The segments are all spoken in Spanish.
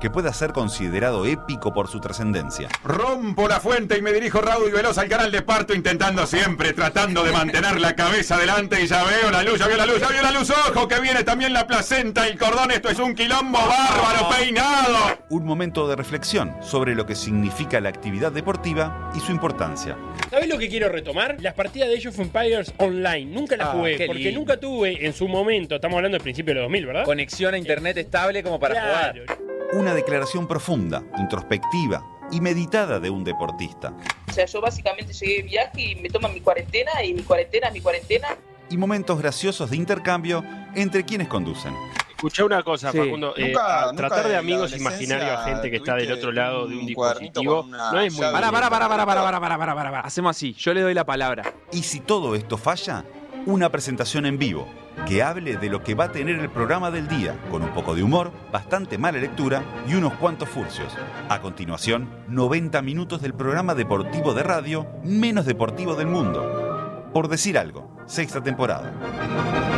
que pueda ser considerado épico por su trascendencia. Rompo la fuente y me dirijo raudo y veloz al canal de parto, intentando siempre, tratando de mantener la cabeza adelante y ya veo la luz, ya veo la luz, ya veo la luz, ojo, que viene también la placenta, el cordón, esto es un quilombo bárbaro, peinado. Un momento de reflexión sobre lo que significa la actividad deportiva y su importancia. ¿Sabes lo que quiero retomar? Las partidas de Age of Empires online. Nunca las Ah, jugué, porque lindo. nunca tuve en su momento, estamos hablando del principio de los 2000, ¿verdad? Conexión a internet estable como para Claro. jugar. Una declaración profunda, introspectiva y meditada de un deportista. O sea, yo básicamente llegué de viaje y me toman mi cuarentena y mi cuarentena mi cuarentena. Y momentos graciosos de intercambio entre quienes conducen. Escuché una cosa, Sí. Facundo. eh, Nunca- a nunca tratar de amigos imaginarios a gente que está del otro lado de un dispositivo no es muy pará, pará, pará, pará, pará, pará, pará, pará, pará. Hacemos así, yo le doy la palabra. Y si todo esto falla, una presentación en vivo que hable de lo que va a tener el programa del día, con un poco de humor, bastante mala lectura y unos cuantos furcios. A continuación, 90 minutos del programa deportivo de radio menos deportivo del mundo. Por decir algo, sexta temporada.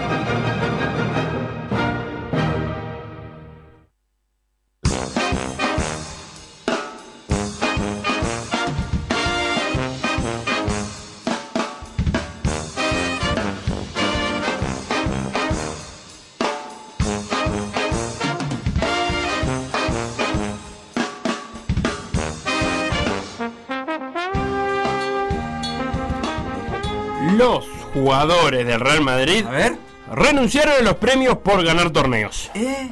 Jugadores del Real Madrid A ver. renunciaron a los premios por ganar torneos. ¿Eh?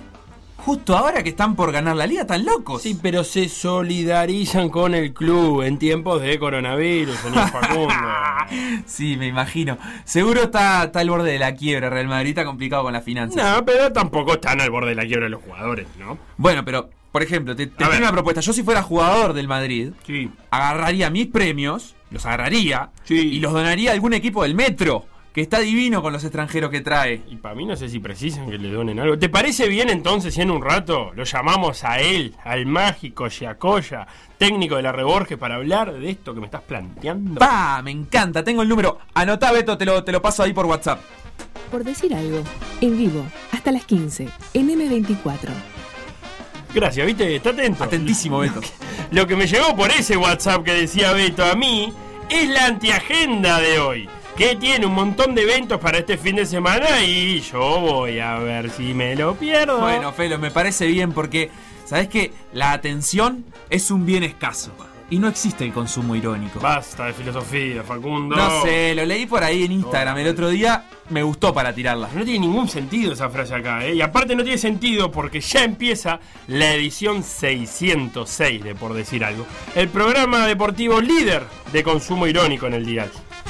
Justo ahora que están por ganar la liga, tan locos. Sí, pero se solidarizan con el club en tiempos de coronavirus, señor Facundo. Sí, me imagino. Seguro está, está al borde de la quiebra. Real Madrid está complicado con las finanzas. No, pero tampoco están al borde de la quiebra los jugadores, ¿no? Bueno, pero, por ejemplo, te, te tengo una propuesta. Yo si fuera jugador del Madrid, Sí. agarraría mis premios, los agarraría Sí. y los donaría a algún equipo del Metro, que está divino con los extranjeros que trae. Y para mí no sé si precisan que le donen algo. ¿Te parece bien entonces si en un rato lo llamamos a él, al mágico Giacoya, técnico de la Reborges, para hablar de esto que me estás planteando? ¡Pa! Me encanta, tengo el número. Anotá, Beto, te lo, te lo paso ahí por WhatsApp. Por decir algo, en vivo, hasta las 15, en M24. Gracias, ¿viste? Está atento. Atentísimo, Beto. Lo que me llegó por ese WhatsApp que decía Beto a mí es la antiagenda de hoy. Que tiene un montón de eventos para este fin de semana y yo voy a ver si me lo pierdo. Bueno, Felo, me parece bien porque, ¿sabes qué? La atención es un bien escaso. Y no existe el consumo irónico. basta de filosofía, Facundo. No sé, lo leí por ahí en Instagram el otro día. Me gustó para tirarla. No tiene ningún sentido esa frase acá, ¿eh? Y aparte no tiene sentido porque ya empieza la edición 606 de Por Decir Algo. El programa deportivo líder de consumo irónico en el dial.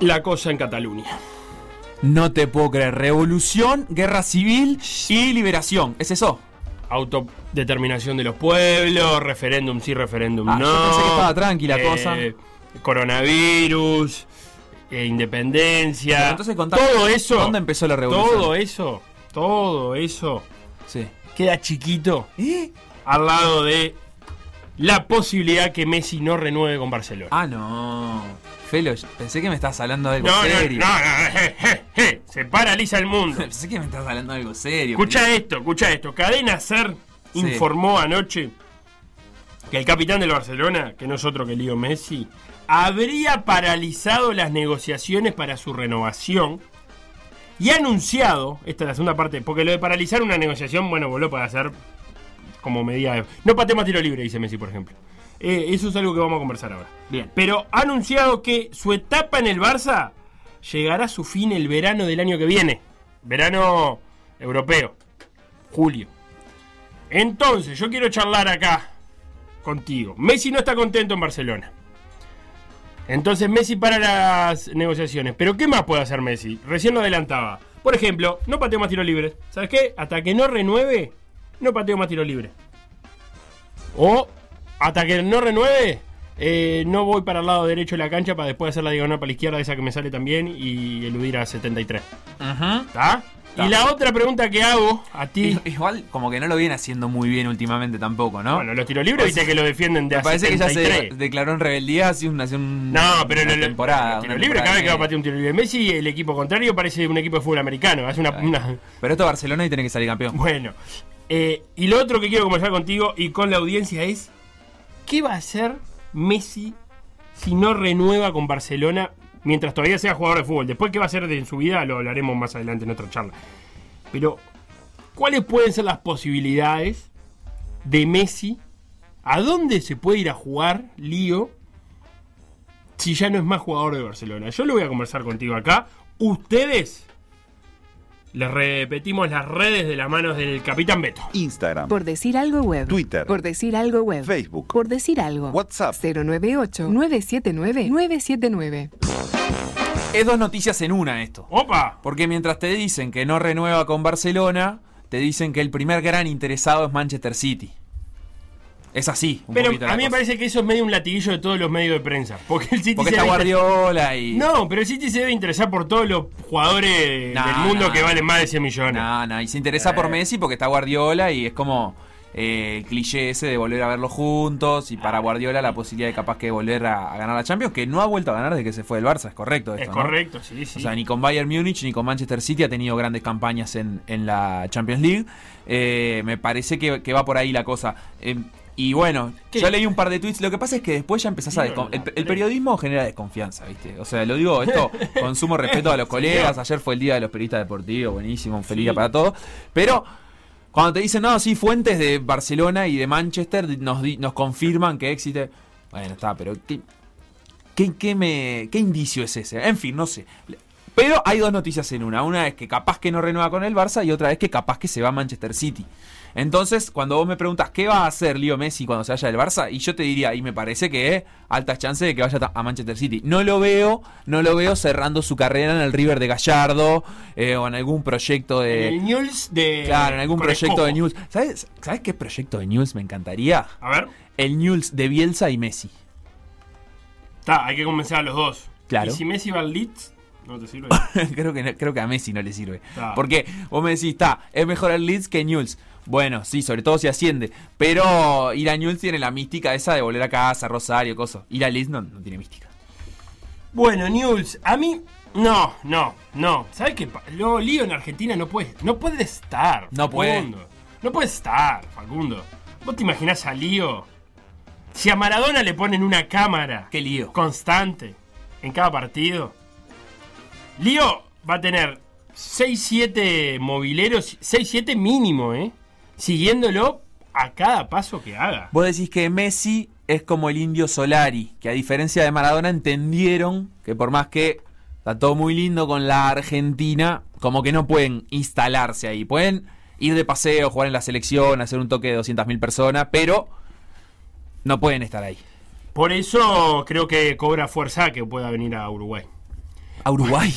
la cosa en Cataluña. No te puedo creer. Revolución, guerra civil y liberación. ¿Es eso? Autodeterminación de los pueblos, referéndum sí, referéndum Ah, no. yo pensé que estaba tranquila eh, cosa. Coronavirus, eh, independencia. Entonces contame, todo eso. ¿dónde empezó la revolución? Todo eso, todo eso Sí. queda chiquito ¿Eh? al lado de la posibilidad que Messi no renueve con Barcelona. Ah, no. Felo, pensé que me estabas hablando de algo no, no, no, serio. no, je, je, je, se paraliza el mundo. Pensé que me estabas hablando de algo serio. Escucha esto, escucha esto. Cadena Ser Sí. informó anoche que el capitán del Barcelona, que no es otro que Leo Messi, habría paralizado las negociaciones para su renovación y ha anunciado, esta es la segunda parte, porque lo de paralizar una negociación, bueno, vos lo puede hacer como medida de... No patemos tiro libre, dice Messi, por ejemplo. Eh, eso es algo que vamos a conversar ahora. Bien. Pero ha anunciado que su etapa en el Barça llegará a su fin el verano del año que viene. Verano europeo. Julio. Entonces, yo quiero charlar acá contigo. Messi no está contento en Barcelona. Entonces Messi para las negociaciones. Pero ¿qué más puede hacer Messi? Recién lo adelantaba. Por ejemplo, no pateo más tiros libres. ¿Sabes qué? Hasta que no renueve, no pateo más tiros libres. O hasta que no renueve, eh, no voy para el lado derecho de la cancha para después hacer la diagonal para la izquierda, esa que me sale también, y eludir a 73. Ajá. ¿Está? Y la otra pregunta que hago a ti. Igual, como que no lo viene haciendo muy bien últimamente tampoco, ¿no? Bueno, los tiros libres, viste que lo defienden de Me hace parece que ya se 73. declaró en rebeldía hace un, hace un- No, pero una el temporada. los tiros una libres, cada vez que va a patear un tiro libre Messi, el equipo contrario parece un equipo de fútbol americano. Hace una, una- Pero esto es Barcelona y tiene que salir campeón. Bueno, eh, y lo otro que quiero conversar contigo y con la audiencia es: ¿qué va a hacer Messi si no renueva con Barcelona mientras todavía sea jugador de fútbol? Después, ¿qué va a hacer de en su vida? Lo hablaremos más adelante en otra charla. Pero, ¿cuáles pueden ser las posibilidades de Messi? ¿A dónde se puede ir a jugar, Lío? Si ya no es más jugador de Barcelona. Yo lo voy a conversar contigo acá. Ustedes les repetimos las redes de las manos del Capitán Beto. Instagram, Por decir algo web. Twitter. Por decir algo web. Facebook. Por decir algo. WhatsApp. 098-979-979. Es dos noticias en una esto. ¡Opa! Porque mientras te dicen que no renueva con Barcelona, te dicen que el primer gran interesado es Manchester City. Es así. Un Pero a mí me parece que eso es medio un latiguillo de todos los medios de prensa. Porque el City Porque se está Guardiola y. No, pero el City se debe interesar por todos los jugadores No, del mundo no. que valen más de 100 millones. No, no, y se interesa Eh. por Messi porque está Guardiola y es como eh, el cliché ese de volver a verlos juntos y para Guardiola la posibilidad de capaz que volver a, a ganar la Champions, que no ha vuelto a ganar desde que se fue del Barça, es correcto esto, es ¿no? correcto, sí, sí. O sea, ni con Bayern Múnich ni con Manchester City ha tenido grandes campañas en, en la Champions League. Eh, me parece que, que va por ahí la cosa. Eh, y bueno, ¿Qué? yo leí un par de tweets. Lo que pasa es que después ya empezás a. El, el periodismo genera desconfianza, ¿viste? O sea, lo digo, esto con sumo respeto a los colegas. Ayer fue el día de los periodistas deportivos, buenísimo, un feliz día Sí. para todos. Pero. Cuando te dicen, no, sí, fuentes de Barcelona y de Manchester nos, nos confirman que existe. Bueno, está, pero ¿qué, ¿Qué, qué me, ¿Qué indicio es ese? En fin, no sé. Pero hay dos noticias en una. Una es que capaz que no renueva con el Barça y otra es que capaz que se va a Manchester City. Entonces, cuando vos me preguntas qué va a hacer Leo Messi cuando se vaya del Barça, y yo te diría, y me parece que es altas chances de que vaya a Manchester City. No lo veo, no lo veo cerrando su carrera en el River de Gallardo eh, o en algún proyecto de. el News de. Claro, en algún proyecto de. News. ¿Sabes, ¿Sabes qué proyecto de News me encantaría? A ver, El News de Bielsa y Messi. está, hay que convencer a los dos. Claro. Y si Messi va al Leeds, no te sirve. creo, que, no- creo que a Messi no le sirve. Porque vos me decís, está, es mejor el Leeds que Newell's. Bueno, sí, sobre todo si asciende. Pero ir a Newell's tiene la mística esa de volver a casa, Rosario, cosas. Ir a Leeds no, no tiene mística. Bueno, News, a mí. No, no, no. ¿Sabes qué? Lo lío en Argentina no puede. No puede estar. No puede. Facundo. No puede estar, Facundo. ¿Vos te imaginás a Lío? Si a Maradona le ponen una cámara Qué lío. constante en cada partido, Lío va a tener 6-7 mobileros, 6-7 mínimo, ¿eh? Siguiéndolo a cada paso que haga. Vos decís que Messi es como el indio Solari, que a diferencia de Maradona entendieron que por más que está todo muy lindo con la Argentina, como que no pueden instalarse ahí. Pueden ir de paseo, jugar en la selección, hacer un toque de 200.000 personas, pero no pueden estar ahí. Por eso creo que cobra fuerza que pueda venir a Uruguay. A Uruguay.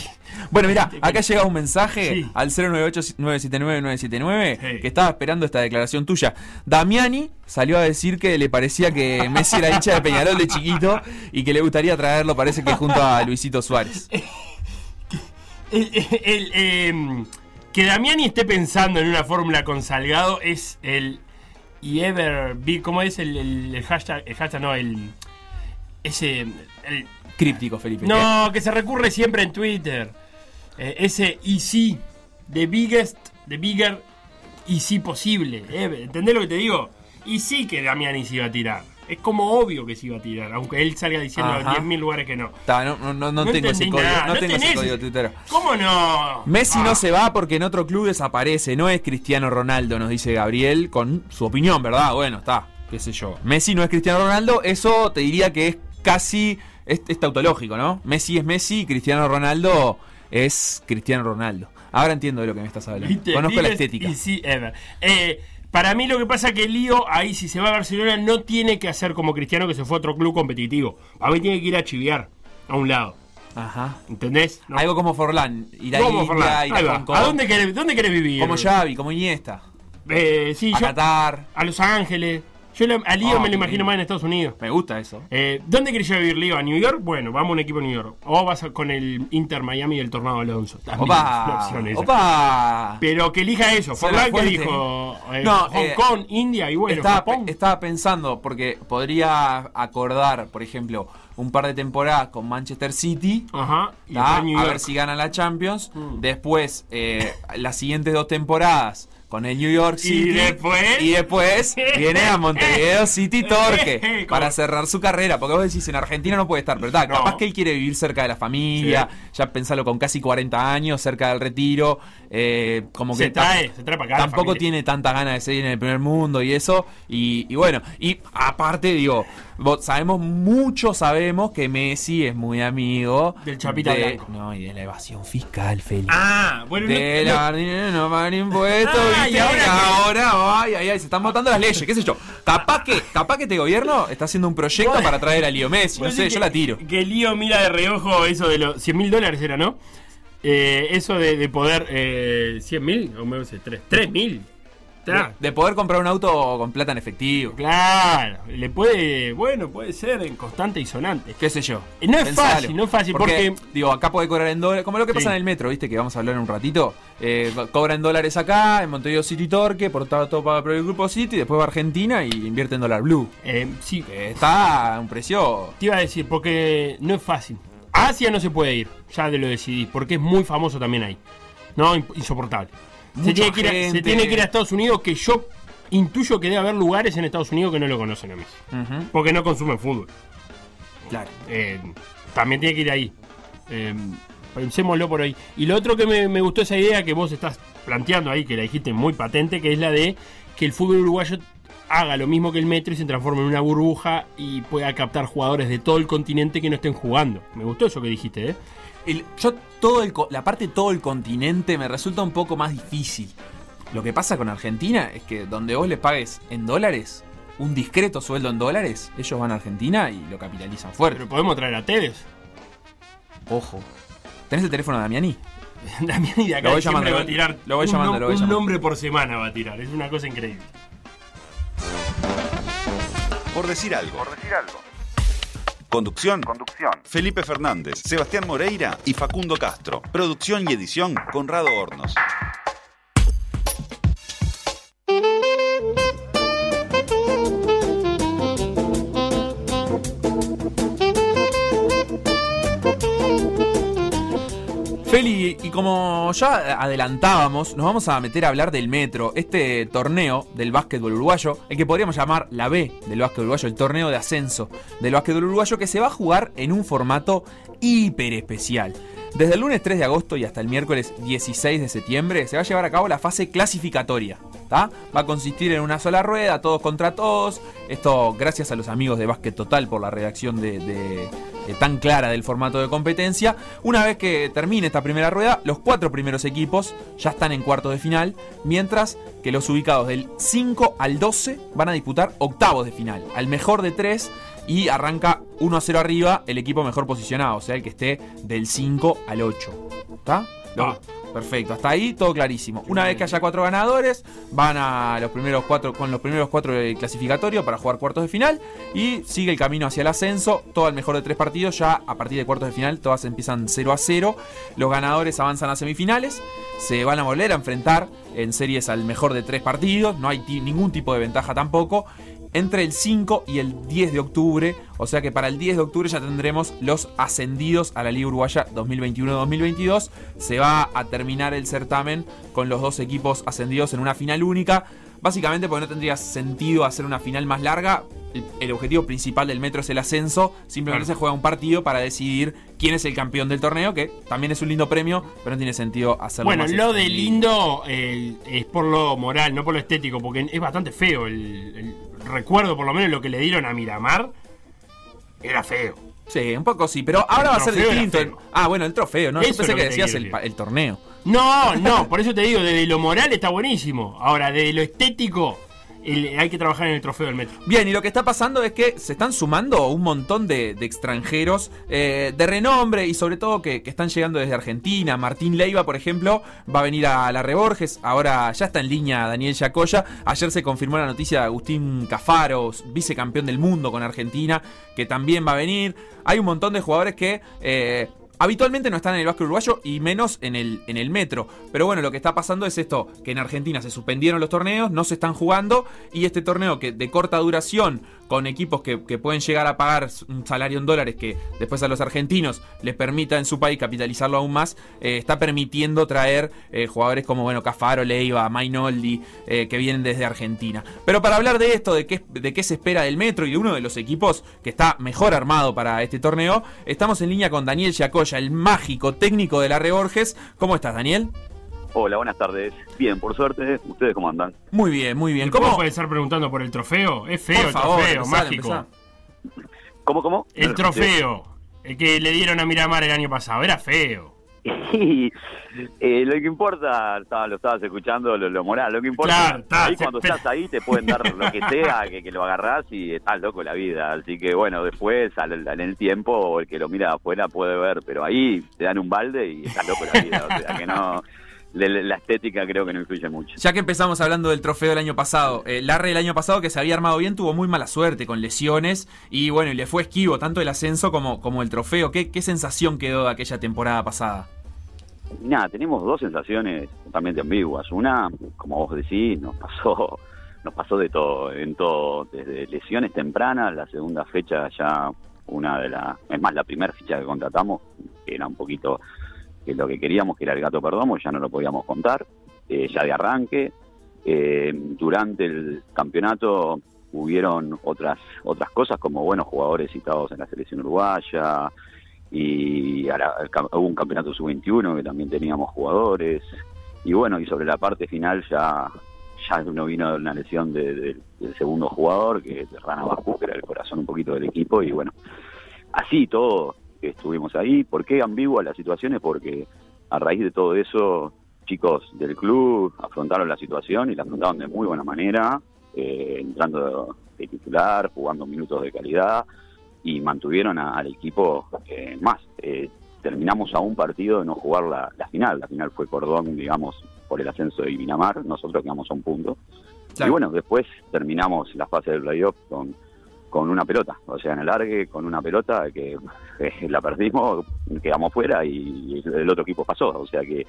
Bueno, mira, acá llega un mensaje Sí. al 098-979-979 Sí. que estaba esperando esta declaración tuya. Damiani salió a decir que le parecía que Messi era hincha de Peñarol de chiquito y que le gustaría traerlo, parece que junto a Luisito Suárez. El, el- el, em, que Damiani esté pensando en una fórmula con Salgado es el. Y ever. ¿Cómo es el, el- el hashtag? El hashtag no, el. Ese. el- Críptico, Felipe. no, que se recurre siempre en Twitter. Eh, ese easy. The biggest. The bigger. Easy posible. eh, ¿Entendés lo que te digo? Y sí que Damiani se iba a tirar. Es como obvio que se iba a tirar, aunque él salga diciendo en Ajá. 10.000 lugares que no. Está, no, no, no, no No tengo ese código, nada, no no tengo ese código tuitero. ¿Cómo no? Messi Ah. no se va porque en otro club desaparece, no es Cristiano Ronaldo, nos dice Gabriel, con su opinión, ¿verdad? Bueno, está, qué sé yo. Messi no es Cristiano Ronaldo, eso te diría que es casi, es, es tautológico, ¿no? Messi es Messi y Cristiano Ronaldo es Cristiano Ronaldo. Ahora entiendo de lo que me estás hablando. Conozco la estética. ever. Eh, Para mí lo que pasa es que Lío, ahí si se va a Barcelona, no tiene que hacer como Cristiano que se fue a otro club competitivo. A mí tiene que ir a chiviar a un lado. Ajá. ¿Entendés? No. Algo como Forlán, ir a ¿Cómo, India, Forlán? ir a. ¿A dónde querés, dónde querés vivir? Como Xavi, como Iniesta. Eh, sí, A yo- Qatar. a Los Ángeles. Yo le- a Lío Ah, me lo qué imagino más en Estados Unidos. Me gusta eso. Eh, ¿Dónde querés ir a vivir, Lío? ¿A New York? Bueno, vamos a un equipo de New York. O vas a- con el Inter Miami del Tornado Alonso. También Opa, opa. Pero que elija eso. Forlán que dijo eh, No, Hong eh, Kong, India y bueno, estaba, Japón. estaba pensando, porque podría acordar, por ejemplo, un par de temporadas con Manchester City. Ajá. Y a ver si gana la Champions. Mm. Después, eh, las siguientes dos temporadas con el New York Y City. después- Y después viene a Montevideo City Torque para cerrar su carrera. Porque vos decís, en Argentina no puede estar, pero está, No. capaz que él quiere vivir cerca de la familia. Ya pensalo con casi 40 años, cerca del retiro. Eh, como que se trae, se trae para acá. tampoco tiene tanta ganas de seguir en el primer mundo y eso. Y, y bueno, y aparte, digo, vos- sabemos, mucho sabemos que Messi es muy amigo Del Chapita de- Blanco. No, y de la evasión fiscal, Félix. Ah, bueno, no- de no- la dinero no pagan impuestos, Ah, ¿viste? y ahora Y ahora, ay, ay, ay, se están votando las leyes, qué sé yo. Capaz que, capaz que este gobierno está haciendo un proyecto Bueno. para traer a Leo Messi, no sé, yo que- la tiro. Que Lío mira de reojo eso de los 100 mil dólares, era, ¿no? Eh, eso de, de poder. Eh, ¿100 mil? O me parece 3. 3 mil. De, de poder comprar un auto con plata en efectivo. Claro, le puede. Bueno, puede ser en constante y sonante. qué sé yo. Eh, no es Pensalo. fácil, no es fácil, porque- Digo, acá puede cobrar en dólares, como lo que pasa Sí. en el metro, ¿viste? Que vamos a hablar en un ratito. Eh, co- cobra en dólares acá, en Montevideo City Torque, por todo, todo pago por el grupo City, después va a Argentina y invierte en dólar blue. Eh, sí, Que está a un precio. te iba a decir, porque no es fácil. A Asia no se puede ir, ya de lo decidí, porque es muy famoso también ahí. No, insoportable. Se tiene, que ir a, se tiene que ir a Estados Unidos, que yo intuyo que debe haber lugares en Estados Unidos que no lo conocen a mí. Porque no consumen fútbol. claro. Eh, también tiene que ir ahí. Eh, pensémoslo por ahí. Y lo otro que me, me gustó esa idea que vos estás planteando ahí, que la dijiste muy patente, que es la de que el fútbol uruguayo haga lo mismo que el metro y se transforme en una burbuja y pueda captar jugadores de todo el continente que no estén jugando. Me gustó eso que dijiste, ¿eh? El- yo todo el, la parte de todo el continente me resulta un poco más difícil. Lo que pasa con Argentina es que donde vos les pagues en dólares, un discreto sueldo en dólares, ellos van a Argentina y lo capitalizan fuerte. Pero podemos traer a Tevez. Ojo. ¿Tenés el teléfono de Damiani? Damián y de acá Lo voy siempre llamando, va a tirar lo voy un, llamando, nom- lo voy un llamando. nombre por semana va a tirar. Es una cosa increíble. Por decir algo. Conducción. Felipe Fernández, Sebastián Moreira y Facundo Castro. Producción y edición Conrado Hornos. Feli, y como ya adelantábamos, nos vamos a meter a hablar del Metro, este torneo del básquetbol uruguayo, el que podríamos llamar la B del básquetbol uruguayo, el torneo de ascenso del básquetbol uruguayo, que se va a jugar en un formato hiper especial. Desde el lunes 3 de agosto y hasta el miércoles 16 de septiembre se va a llevar a cabo la fase clasificatoria. ¿Tá? Va a consistir en una sola rueda, todos contra todos. Esto gracias a los amigos de Básquet Total por la redacción de, de- de tan clara del formato de competencia. Una vez que termine esta primera rueda, los cuatro primeros equipos ya están en cuartos de final, mientras que los ubicados del 5 al 12 van a disputar octavos de final. Al mejor de tres y arranca 1 a 0 arriba el equipo mejor posicionado, o sea, el que esté del 5 al 8. ¿Está? Va. Perfecto, hasta ahí todo clarísimo. Una vez que haya cuatro ganadores, van a los primeros cuatro con los primeros cuatro del clasificatorio para jugar cuartos de final y sigue el camino hacia el ascenso. Todo al mejor de tres partidos, ya a partir de cuartos de final todas empiezan 0 a 0. Los ganadores avanzan a semifinales, se van a volver a enfrentar en series al mejor de tres partidos, no hay ningún tipo de ventaja tampoco entre el 5 y el 10 de octubre. O sea que para el 10 de octubre ya tendremos los ascendidos a la Liga Uruguaya 2021-2022. Se va a terminar el certamen con los dos equipos ascendidos en una final única. Básicamente porque no tendría sentido hacer una final más larga. El, el objetivo principal del metro es el ascenso. Simplemente Claro. se juega un partido para decidir quién es el campeón del torneo, que también es un lindo premio, pero no tiene sentido hacerlo Bueno, más lo de lindo eh, es por lo moral, no por lo estético, porque es bastante feo. El, el recuerdo, por lo menos, lo que le dieron a Miramar era feo. Sí, un poco sí, pero ahora va a ser distinto. Ah, bueno, el trofeo, ¿no? Yo Eso pensé es lo que decías el torneo. No, no, por eso te digo, desde lo moral está buenísimo. Ahora, desde lo estético, hay que trabajar en el trofeo del metro. Bien, y lo que está pasando es que se están sumando un montón de, extranjeros eh, de renombre y sobre todo que, que están llegando desde Argentina. Martín Leiva, por ejemplo, va a venir a la Reborges. Ahora ya está en línea Daniel Yacoya. Ayer se confirmó la noticia de Agustín Cafaro, vicecampeón del mundo con Argentina, que también va a venir. Hay un montón de jugadores que... eh, Habitualmente no están en el básquet uruguayo y menos en el, en el metro. Pero bueno, lo que está pasando es esto, que en Argentina se suspendieron los torneos, no se están jugando y este torneo que de corta duración, con equipos que, que pueden llegar a pagar un salario en dólares que después a los argentinos les permita en su país capitalizarlo aún más, eh, está permitiendo traer eh, jugadores como, bueno, Cafaro, Leiva, Mainoldi, eh, que vienen desde Argentina. Pero para hablar de esto, de qué, de qué se espera del metro y de uno de los equipos que está mejor armado para este torneo, estamos en línea con Daniel El mágico técnico de la Reborges. ¿Cómo estás, Daniel? Hola, buenas tardes. Bien, por suerte, ¿ustedes cómo andan? Muy bien, muy bien. ¿Cómo ¿Cómo? puede estar preguntando por el trofeo? Es feo Por el favor, trofeo, empezá, mágico. empezá. ¿Cómo, cómo? El trofeo, el que le dieron a Miramar el año pasado, era feo. Y, eh, lo que importa, lo estabas escuchando, lo, lo moral, lo que importa, Claro, está, ahí cuando estás ahí te pueden dar lo que sea, que, que lo agarrás y estás loco la vida. Así que bueno, después al- en el tiempo el que lo mira afuera puede ver, pero ahí te dan un balde y estás loco la vida. O sea que no, la, la estética creo que no influye mucho. Ya que empezamos hablando del trofeo del año pasado, eh, Larry el año pasado que se había armado bien tuvo muy mala suerte con lesiones y bueno, y le fue esquivo tanto el ascenso como, como el trofeo. ¿Qué, ¿Qué sensación quedó de aquella temporada pasada? Nada, tenemos dos sensaciones totalmente ambiguas. Una, como vos decís, nos pasó, nos pasó de todo, en todo, desde lesiones tempranas, la segunda fecha ya una de las, es más, la primera fecha que contratamos, que era un poquito que lo que queríamos, que era el gato perdomo, ya no lo podíamos contar, eh, ya de arranque. Eh, durante el campeonato hubieron otras otras cosas como buenos jugadores citados en la selección uruguaya, y hubo un campeonato sub-21 que también teníamos jugadores y bueno y sobre la parte final ya ya no vino una lesión de- de- del segundo jugador que Rana Bakú, que era el corazón un poquito del equipo y bueno así todo estuvimos ahí ¿por qué ambigua la situación? Es porque a raíz de todo eso chicos del club afrontaron la situación y la afrontaron de muy buena manera eh, entrando de titular jugando minutos de calidad y mantuvieron a- al equipo eh, más. Eh, terminamos a un partido de no jugar la, la final. La final fue Cordón, digamos, por el ascenso de Minamar. Nosotros quedamos a un punto. Claro. Y bueno, después terminamos la fase del playoff con, con una pelota. O sea, en el largue, con una pelota que eh, la perdimos, quedamos fuera y el otro equipo pasó. O sea que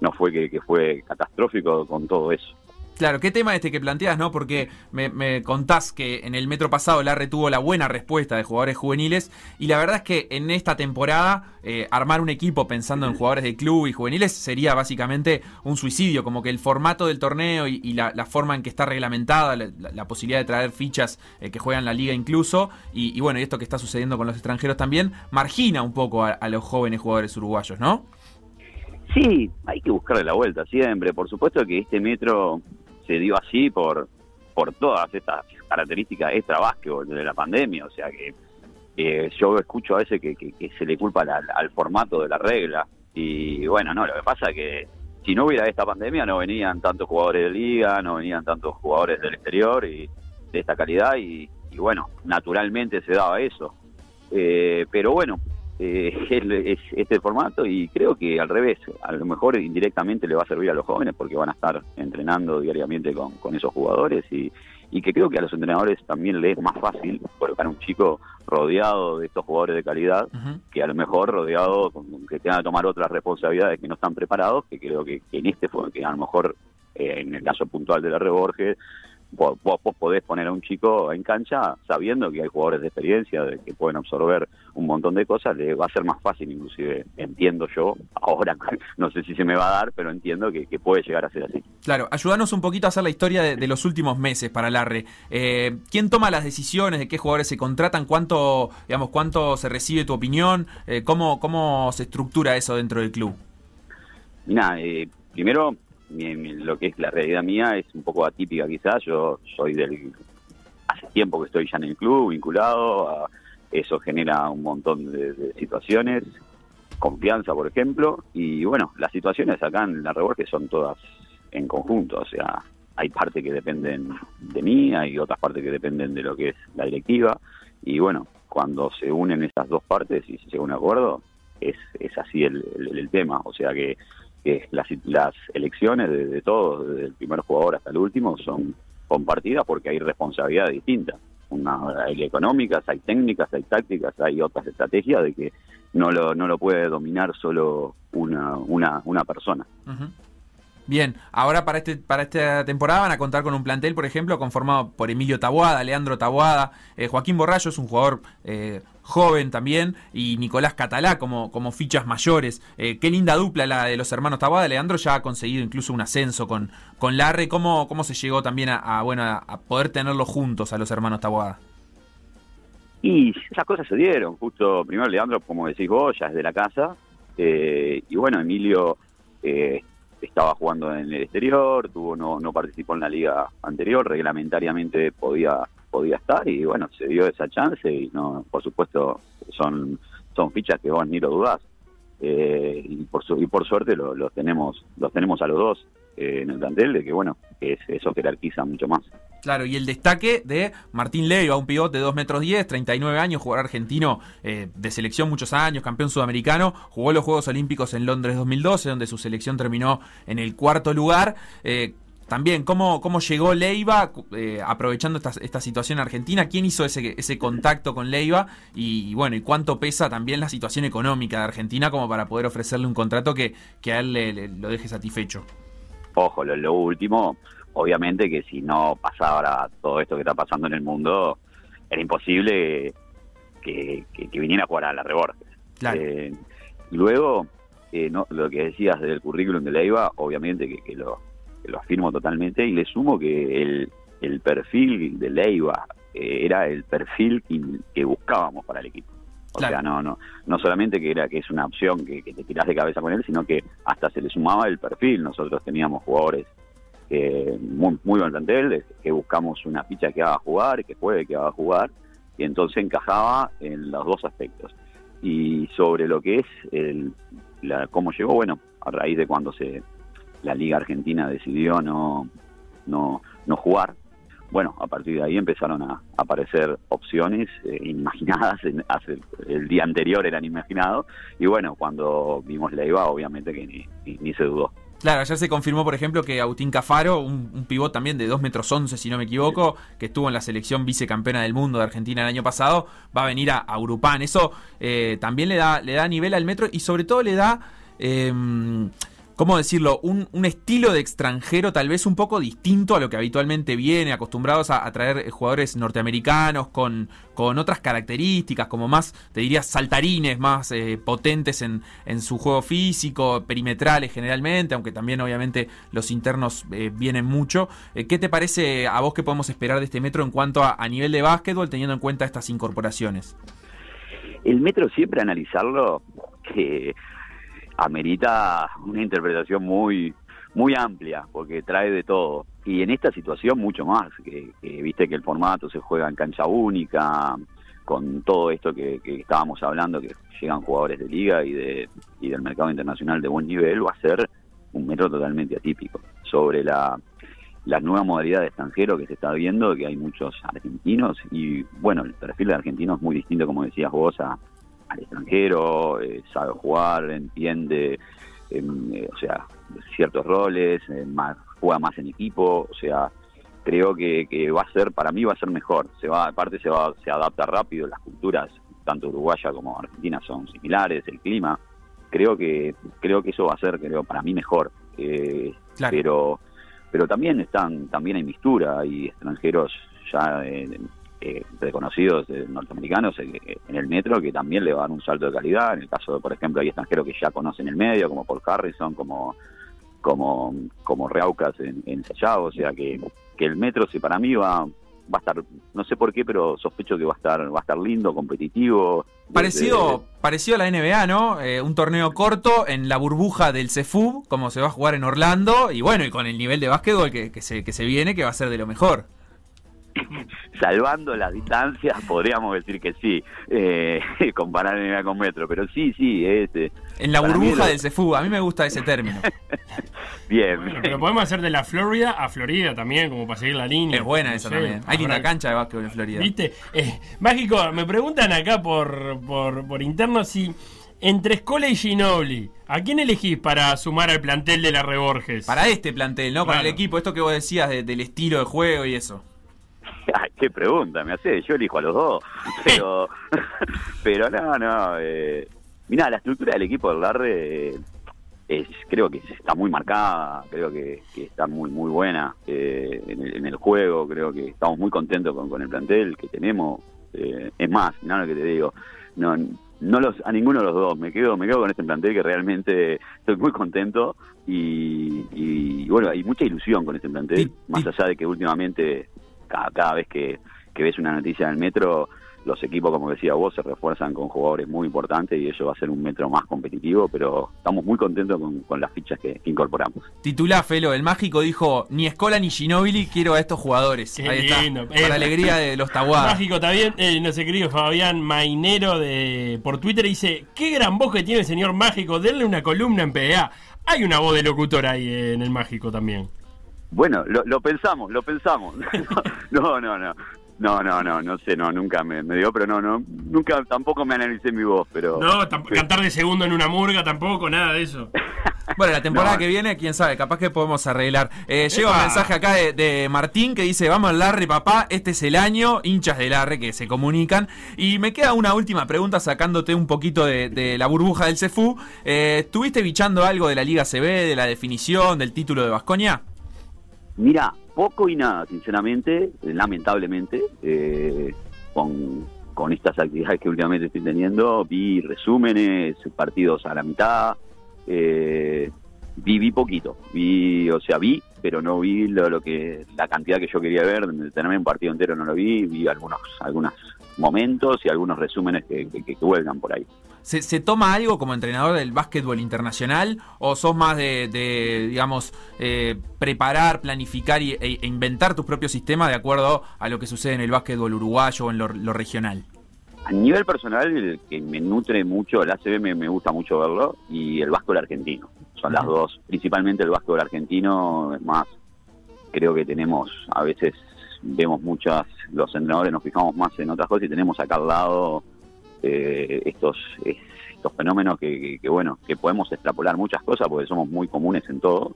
no fue que, que fue catastrófico con todo eso. Claro, qué tema este que planteas, ¿no? Porque me, contás que en el metro pasado Larre tuvo la buena respuesta de jugadores juveniles y la verdad es que en esta temporada eh, armar un equipo pensando en jugadores de club y juveniles sería básicamente un suicidio, como que el formato del torneo y, la, forma en que está reglamentada, la, posibilidad de traer fichas eh, que juegan la liga incluso y, y bueno, y esto que está sucediendo con los extranjeros también, margina un poco a, a los jóvenes jugadores uruguayos, ¿no? Sí, hay que buscarle la vuelta siempre. Por supuesto que este metro se dio así por, por todas estas características extra básquetbol de la pandemia. O sea que eh, yo escucho a veces que, que- se le culpa al, al formato de la regla. Y bueno, no, lo que pasa es que si no hubiera esta pandemia no venían tantos jugadores de liga, no venían tantos jugadores del exterior y de esta calidad y, y bueno, naturalmente se daba eso. Eh, pero bueno, eh, es, es este formato y creo que al revés, a lo mejor indirectamente le va a servir a los jóvenes porque van a estar entrenando diariamente con, con esos jugadores y, y que creo que a los entrenadores también les es más fácil colocar un chico rodeado de estos jugadores de calidad que a lo mejor rodeado con que tengan que tomar otras responsabilidades que no están preparados, que creo que, que en este fue que a lo mejor eh, en el caso puntual de la Reborges vos, vos- podés poner a un chico en cancha sabiendo que hay jugadores de experiencia, de que pueden absorber un montón de cosas, le va a ser más fácil inclusive, entiendo yo, ahora no sé si se me va a dar, pero entiendo que, que puede llegar a ser así. Claro, ayúdanos un poquito a hacer la historia de, de los últimos meses para Larre. Eh, ¿Quién toma las decisiones de qué jugadores se contratan? ¿Cuánto, digamos, cuánto se recibe tu opinión? Eh, ¿cómo, ¿Cómo se estructura eso dentro del club? Mira, eh, primero, mi- mi- lo que es la realidad mía es un poco atípica quizás. Yo soy del... Hace tiempo que estoy ya en el club, vinculado. eso genera un montón de, de situaciones. confianza, por ejemplo, y bueno, las situaciones acá en la reborge son todas en conjunto, o sea, hay partes que dependen de mí, hay otras partes que dependen de lo que es la directiva, y bueno, cuando se unen esas dos partes y se llega a un acuerdo, es, es así el- el tema, o sea que, que las, las elecciones de, todos, desde el primer jugador hasta el último, son compartidas porque hay responsabilidades distintas. Una, hay económicas, hay técnicas, hay tácticas, hay otras estrategias de que no lo, no lo puede dominar solo una, una, una persona. Ujú. Bien, ahora para este para esta temporada van a contar con un plantel, por ejemplo, conformado por Emilio Tabuada, Leandro Tabuada, eh, Joaquín Borrallo es un jugador eh, joven también, y Nicolás Catalá como, como fichas mayores. Eh, qué linda dupla la de los hermanos Tabuada. Leandro ya ha conseguido incluso un ascenso con, con Larre. ¿Cómo, ¿Cómo se llegó también a, bueno, a, a poder tenerlos juntos a los hermanos Tabuada? Y esas cosas se dieron, justo primero Leandro, como decís vos, ya es de la casa, eh, y bueno, Emilio estaba jugando en el exterior, tuvo no, no participó en la liga anterior, reglamentariamente podía podía estar y bueno, se dio esa chance y no por supuesto son son fichas que vos ni lo dudás. Eh, y por su, y por suerte los lo tenemos los tenemos a los dos eh, en el plantel de que bueno, que es- eso jerarquiza mucho más. Claro, y el destaque de Martín Leiva, un pivote de 2 metros 10, 39 años, jugador argentino eh, de selección muchos años, campeón sudamericano, jugó los Juegos Olímpicos en Londres 2012, donde su selección terminó en el cuarto lugar. Eh, también, ¿cómo, cómo llegó Leiva eh, aprovechando esta, esta situación argentina? ¿Quién hizo ese, ese contacto con Leiva? Y, bueno, ¿y cuánto pesa también la situación económica de Argentina como para poder ofrecerle un contrato que, que a él le- lo deje satisfecho? Ojo, lo último, obviamente que si no pasara todo esto que está pasando en el mundo, era imposible que, que- que viniera a jugar a la Reborges. Claro. Eh, luego, eh, no, lo que decías del currículum de Leiva, obviamente que, que lo, que lo afirmo totalmente y le sumo que el, el perfil de Leiva eh, era el perfil que, que buscábamos para el equipo. O Claro. sea, no, no, no solamente que era que es una opción que, que te tirás de cabeza con él, sino que hasta se le sumaba el perfil. Nosotros teníamos jugadores eh, muy, muy buen plantel, que buscamos una ficha que haga jugar, que juegue, que haga jugar, y entonces encajaba en los dos aspectos. Y sobre lo que es el, la, cómo llegó, bueno, a raíz de cuando se la Liga Argentina decidió no, no, no jugar, bueno, a partir de ahí empezaron a aparecer opciones eh, imaginadas, en- hace, el día anterior eran imaginados, y bueno, cuando vimos la IVA, obviamente que ni- ni se dudó. Claro, ayer se confirmó, por ejemplo, que Agustín Cafaro, un, un pivot también de 2 metros 11, si no me equivoco, que estuvo en la selección vicecampeona del mundo de Argentina el año pasado, va a venir a, a Urupán. Eso eh, también le da, le da nivel al metro y sobre todo le da, eh, ¿cómo decirlo? Un, un estilo de extranjero tal vez un poco distinto a lo que habitualmente viene, acostumbrados a, a traer eh, jugadores norteamericanos con, con otras características, como más, te diría, saltarines, más eh, potentes en, en su juego físico, perimetrales generalmente, aunque también obviamente los internos eh, vienen mucho. Eh, ¿Qué te parece a vos que podemos esperar de este metro en cuanto a, a nivel de básquetbol, teniendo en cuenta estas incorporaciones? El metro siempre analizarlo que amerita una interpretación muy muy amplia porque trae de todo. Y en esta situación mucho más que, viste que el formato se juega en cancha única con todo esto que, que estábamos hablando que llegan jugadores de liga y de y del mercado internacional de buen nivel va a ser un metro totalmente atípico. Sobre la la nueva modalidad de extranjero que se está viendo, que hay muchos argentinos y bueno, el perfil de argentino es muy distinto, como decías vos, a, al extranjero, eh, sabe jugar, entiende, em, eh, o sea, ciertos roles, eh, más, juega más en equipo, o sea, creo que, que va a ser, para mí va a ser mejor, se va, aparte se va, se adapta rápido, las culturas, tanto uruguaya como argentina son similares, el clima, creo que, creo que eso va a ser, creo, para mí mejor, eh, Claro. pero pero también están también hay mistura hay extranjeros ya eh, eh, reconocidos eh, norteamericanos eh, en el metro que también le van un salto de calidad en el caso de por ejemplo hay extranjeros que ya conocen el medio como Paul Harrison como como como Reaucas en, en Sayago, o sea que, que el metro si para mí va va a estar no sé por qué pero sospecho que va a estar va a estar lindo competitivo desde- Parecido, parecido a la NBA, ¿no? Eh, un torneo corto en la burbuja del CEFUB, como se va a jugar en Orlando, y bueno, y con el nivel de básquetbol que, que se, que se viene, que va a ser de lo mejor. salvando las distancias, podríamos decir que sí. Eh, comparar NBA con Metro, pero sí, sí, es... eh, En la burbuja lo- del CEFU. A mí me gusta ese término. Bien, Bueno, bien. pero podemos hacer de la Florida a Florida también, como para seguir la línea. Es buena No esa sé, también. Hay linda cancha de básquetbol en Florida. ¿Viste? Eh, Mágico, me preguntan acá por, por, por interno si entre Escola y Ginobili, ¿a quién elegís para sumar al plantel de la Reborges? Para este plantel, ¿no? Para el equipo, esto que vos decías de- del estilo de juego y eso. Ay, qué pregunta me hace, yo elijo a los dos, pero, pero no, no, eh, mirá, la estructura del equipo del Larre eh, es, creo que está muy marcada, creo que, que está muy muy buena eh, en, el, en el juego, creo que estamos muy contentos con, con el plantel que tenemos, eh, es más, mirá lo que te digo, no, no los, a ninguno de los dos, me quedo, me quedo con este plantel que realmente estoy muy contento y, y, bueno, hay mucha ilusión con este plantel, más allá de que últimamente cada, cada vez que, que ves una noticia del metro, los equipos, como decía vos, se refuerzan con jugadores muy importantes y eso va a ser un metro más competitivo, pero estamos muy contentos con, con las fichas que, que incorporamos. Titulá, Felo, el mágico dijo, ni Escola ni Ginobili, quiero a estos jugadores. Qué Ahí lindo. está. Eh, Para alegría de los Taguadas. Mágico, también, eh, no sé, querido Fabián Mainero de por Twitter dice, qué gran voz que tiene el señor Mágico, denle una columna en PDA. Hay una voz de locutor ahí eh, en el Mágico también. Bueno, lo, lo pensamos, lo pensamos. No, no, no. No, no, no, no sé, no, nunca me, me dio, pero no, no, nunca tampoco me analicé mi voz, pero... No, cantar de segundo en una murga tampoco, nada de eso. Bueno, la temporada No. que viene, quién sabe, capaz que podemos arreglar. Eh, llega un mensaje acá de, de Martín que dice, vamos al Larre, papá, este es el año, hinchas del Larre que se comunican. Y me queda una última pregunta sacándote un poquito de, de la burbuja del CEFU. Eh, ¿Estuviste bichando algo de la Liga CB, de la definición, del título de Vasconia? Mira, poco y nada, sinceramente, eh, lamentablemente, eh, con, con estas actividades que últimamente estoy teniendo, vi resúmenes, partidos a la mitad, eh, vi, vi poquito, vi, o sea, vi, pero no vi lo, lo que la cantidad que yo quería ver, tenerme un partido entero no lo vi, vi algunos algunos momentos y algunos resúmenes que, que, que vuelvan por ahí. ¿Se, se toma algo como entrenador del básquetbol internacional o sos más de, de, digamos, eh, preparar, planificar y- e, e inventar tus propios sistemas de acuerdo a lo que sucede en el básquetbol uruguayo o en lo, lo regional? A nivel personal, el que me nutre mucho, el ACB me, me gusta mucho verlo, y el básquetbol argentino. Son las dos, principalmente el básquetbol argentino, es más, creo que tenemos, a veces vemos muchas, los entrenadores nos fijamos más en otras cosas y tenemos acá al lado eh, estos es- estos fenómenos que, que- bueno, que podemos extrapolar muchas cosas porque somos muy comunes en todo.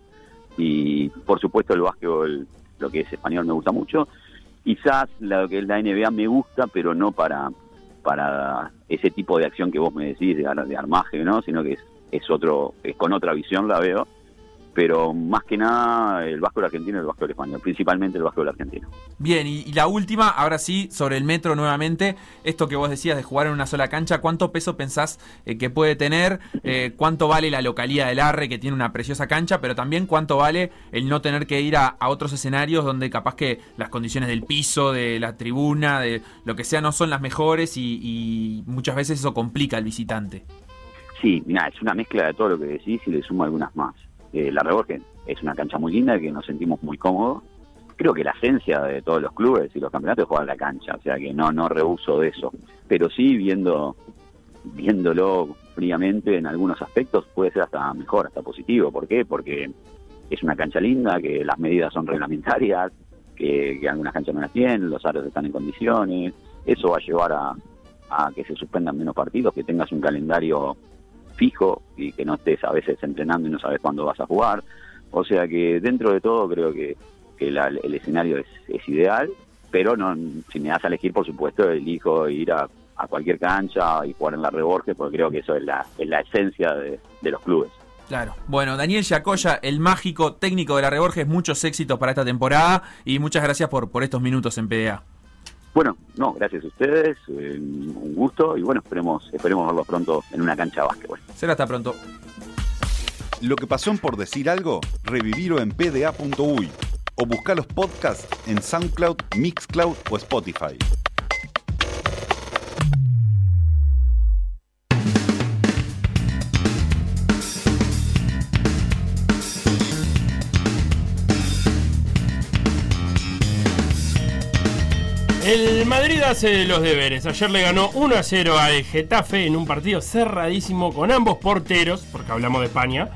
Y por supuesto el básquetbol, lo que es español me gusta mucho. Quizás lo que es la NBA me gusta, pero no para para ese tipo de acción que vos me decís de, de armaje, ¿no? Sino que es, es otro, es con otra visión la veo. Pero más que nada el básquetbol argentino y el básquetbol español, principalmente el básquetbol argentino. Bien, y, y la última, ahora sí, sobre el metro nuevamente, esto que vos decías de jugar en una sola cancha, ¿cuánto peso pensás eh, que puede tener? Eh, ¿Cuánto vale la localidad del Arre, que tiene una preciosa cancha? Pero también cuánto vale el no tener que ir a, a otros escenarios donde capaz que las condiciones del piso, de la tribuna, de lo que sea, no son las mejores y, y muchas veces eso complica al visitante. Sí, mira, es una mezcla de todo lo que decís y le sumo algunas más. Eh, la Reborges es una cancha muy linda que nos sentimos muy cómodos. Creo que la esencia de todos los clubes y los campeonatos es jugar la cancha, o sea que no no rehuso de eso. Pero sí, viendo viéndolo fríamente en algunos aspectos, puede ser hasta mejor, hasta positivo. ¿Por qué? Porque es una cancha linda, que las medidas son reglamentarias, que, algunas canchas no las tienen, los aros están en condiciones. Eso va a llevar a que se suspendan menos partidos, que tengas un calendario fijo y que no estés a veces entrenando y no sabes cuándo vas a jugar. O sea que dentro de todo creo que, que el escenario es, ideal, pero no si me das a elegir, por supuesto, elijo ir a, a cualquier cancha y jugar en la Reborges, porque creo que eso es la, es la esencia de, de los clubes. Claro. Bueno, Daniel Yacoya, el mágico técnico de la Reborges, muchos éxitos para esta temporada y muchas gracias por, por estos minutos en PDA. Bueno, no, gracias a ustedes, eh, un gusto y bueno, esperemos, esperemos verlos pronto en una cancha de básquetbol. Será hasta pronto. Lo que pasó en por decir algo, revivirlo en pda.uy o buscar los podcasts en SoundCloud, Mixcloud o Spotify. El Madrid hace los deberes. Ayer le ganó 1 a 0 al Getafe en un partido cerradísimo con ambos porteros, porque hablamos de España,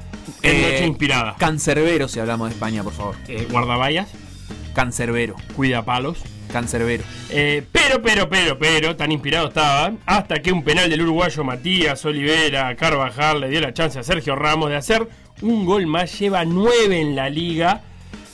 en Eh, noche inspirada. Cancerbero, si hablamos de España, por favor. Eh, guardaballas, Cancerbero. cuida palos. Cancerbero. Eh, pero, pero, pero, pero, tan inspirado estaban, hasta que un penal del uruguayo Matías Olivera Carvajal le dio la chance a Sergio Ramos de hacer un gol más. Lleva 9 en la liga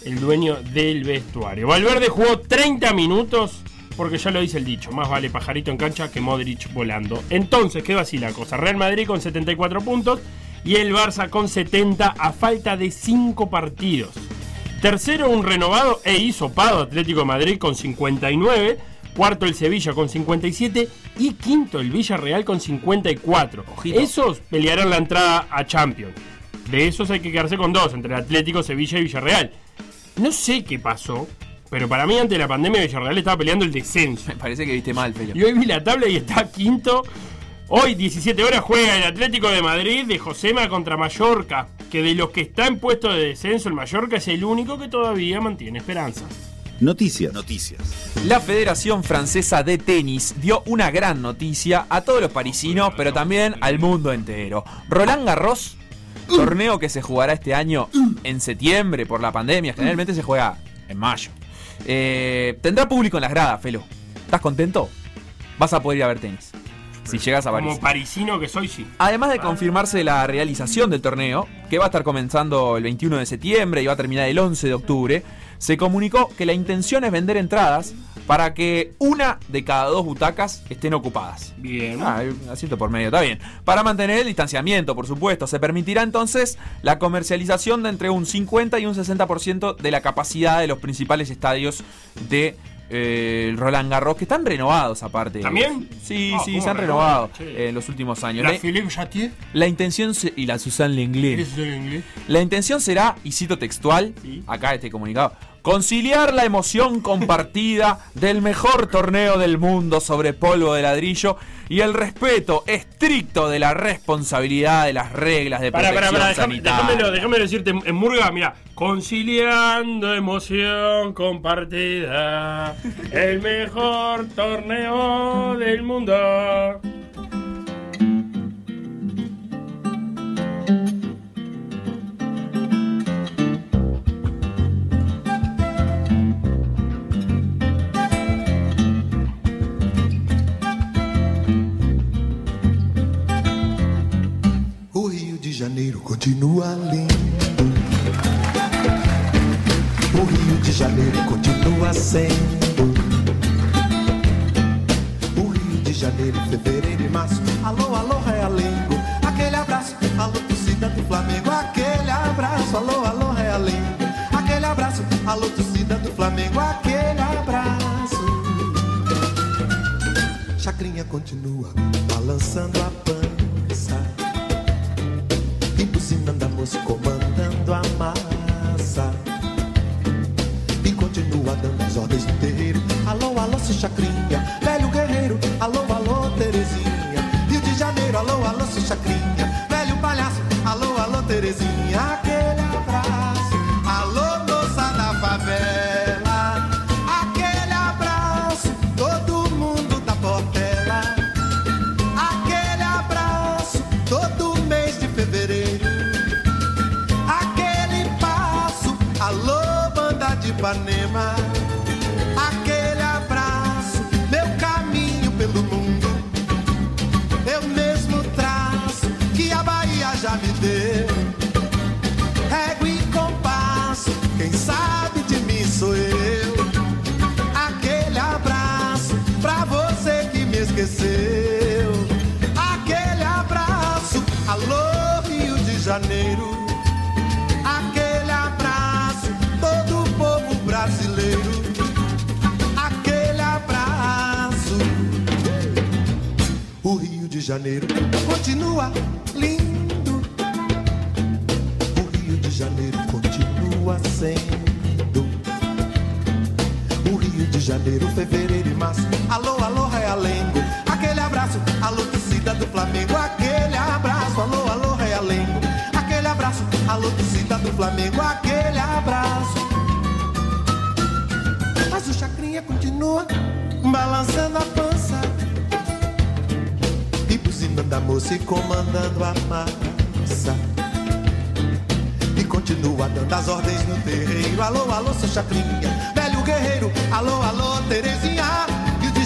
el dueño del vestuario. Valverde jugó 30 minutos, porque ya lo dice el dicho, más vale pajarito en cancha que Modric volando. Entonces quedó así la cosa. Real Madrid con 74 puntos y el Barça con 70 a falta de 5 partidos. Tercero, un renovado e hisopado Atlético de Madrid con 59. Cuarto, el Sevilla con 57. Y quinto, el Villarreal con 54. Ojito. Esos pelearán la entrada a Champions. De esos hay que quedarse con dos, entre Atlético, Sevilla y Villarreal. No sé qué pasó, pero para mí antes de la pandemia Villarreal estaba peleando el descenso. Me parece que viste mal, Felo. Y hoy vi la tabla y está quinto. Hoy, 17 horas, juega el Atlético de Madrid de Josema contra Mallorca. Que de los que está en puesto de descenso, el Mallorca es el único que todavía mantiene esperanza. Noticias. Noticias. La Federación Francesa de Tenis dio una gran noticia a todos los parisinos, pero también al mundo entero. Roland Garros, torneo que se jugará este año en septiembre por la pandemia, generalmente se juega en mayo. Eh, tendrá público en las gradas, Felo. ¿Estás contento? Vas a poder ir a ver tenis. Si llegas a París. Como parisino que soy, sí. Además de confirmarse la realización del torneo, que va a estar comenzando el 21 de septiembre y va a terminar el 11 de octubre, se comunicó que la intención es vender entradas para que una de cada dos butacas estén ocupadas. Bien. Ah, hay un asiento por medio, está bien. Para mantener el distanciamiento, por supuesto, se permitirá entonces la comercialización de entre un 50 y un 60% de la capacidad de los principales estadios de eh, Roland Garros, que están renovados aparte. ¿También? Sí, Ah, sí, ¿cómo se han renovado eh, en los últimos años. La La- Philippe Chatier. la intención se- y la Susan Lenglen. ¿Es en inglés? La intención será, y cito textual, Sí. acá este comunicado, conciliar la emoción compartida del mejor torneo del mundo sobre polvo de ladrillo y el respeto estricto de la responsabilidad de las reglas de Pará, protección pará, pará, déjame, decirte en en Murga, mira, conciliando emoción compartida, el mejor torneo del mundo. Janeiro continua lindo. O Rio de Janeiro continua sendo. O Rio de Janeiro, fevereiro e março. Alô, alô, Realengo. Aquele abraço, alô, torcida do Flamengo. Aquele abraço, alô, alô, Realengo. Aquele abraço, alô, torcida do Flamengo. Aquele abraço. Chacrinha continua balançando a pança comandando a massa. E continua dando as ordens do terreiro. Alô, alô, seu chacrinha velho guerreiro, alô, alô, Terezinha. Rio de Janeiro, alô, alô, seu chacrinha esqueceu. Aquele abraço, alô, Rio de Janeiro. Aquele abraço, todo o povo brasileiro. Aquele abraço. O Rio de Janeiro continua lindo. O Rio de Janeiro continua sendo. O Rio de Janeiro, fevereiro e março. Alô, alô, Realengo. Alô, torcida do Flamengo. Aquele abraço, alô, alô, Realengo. Aquele abraço, alô, torcida do Flamengo. Aquele abraço. Mas o Chacrinha continua balançando a pança e buzinando a moça e comandando a massa. E continua dando as ordens no terreiro. Alô, alô, seu chacrinha, velho guerreiro. Alô, alô, Terezinha.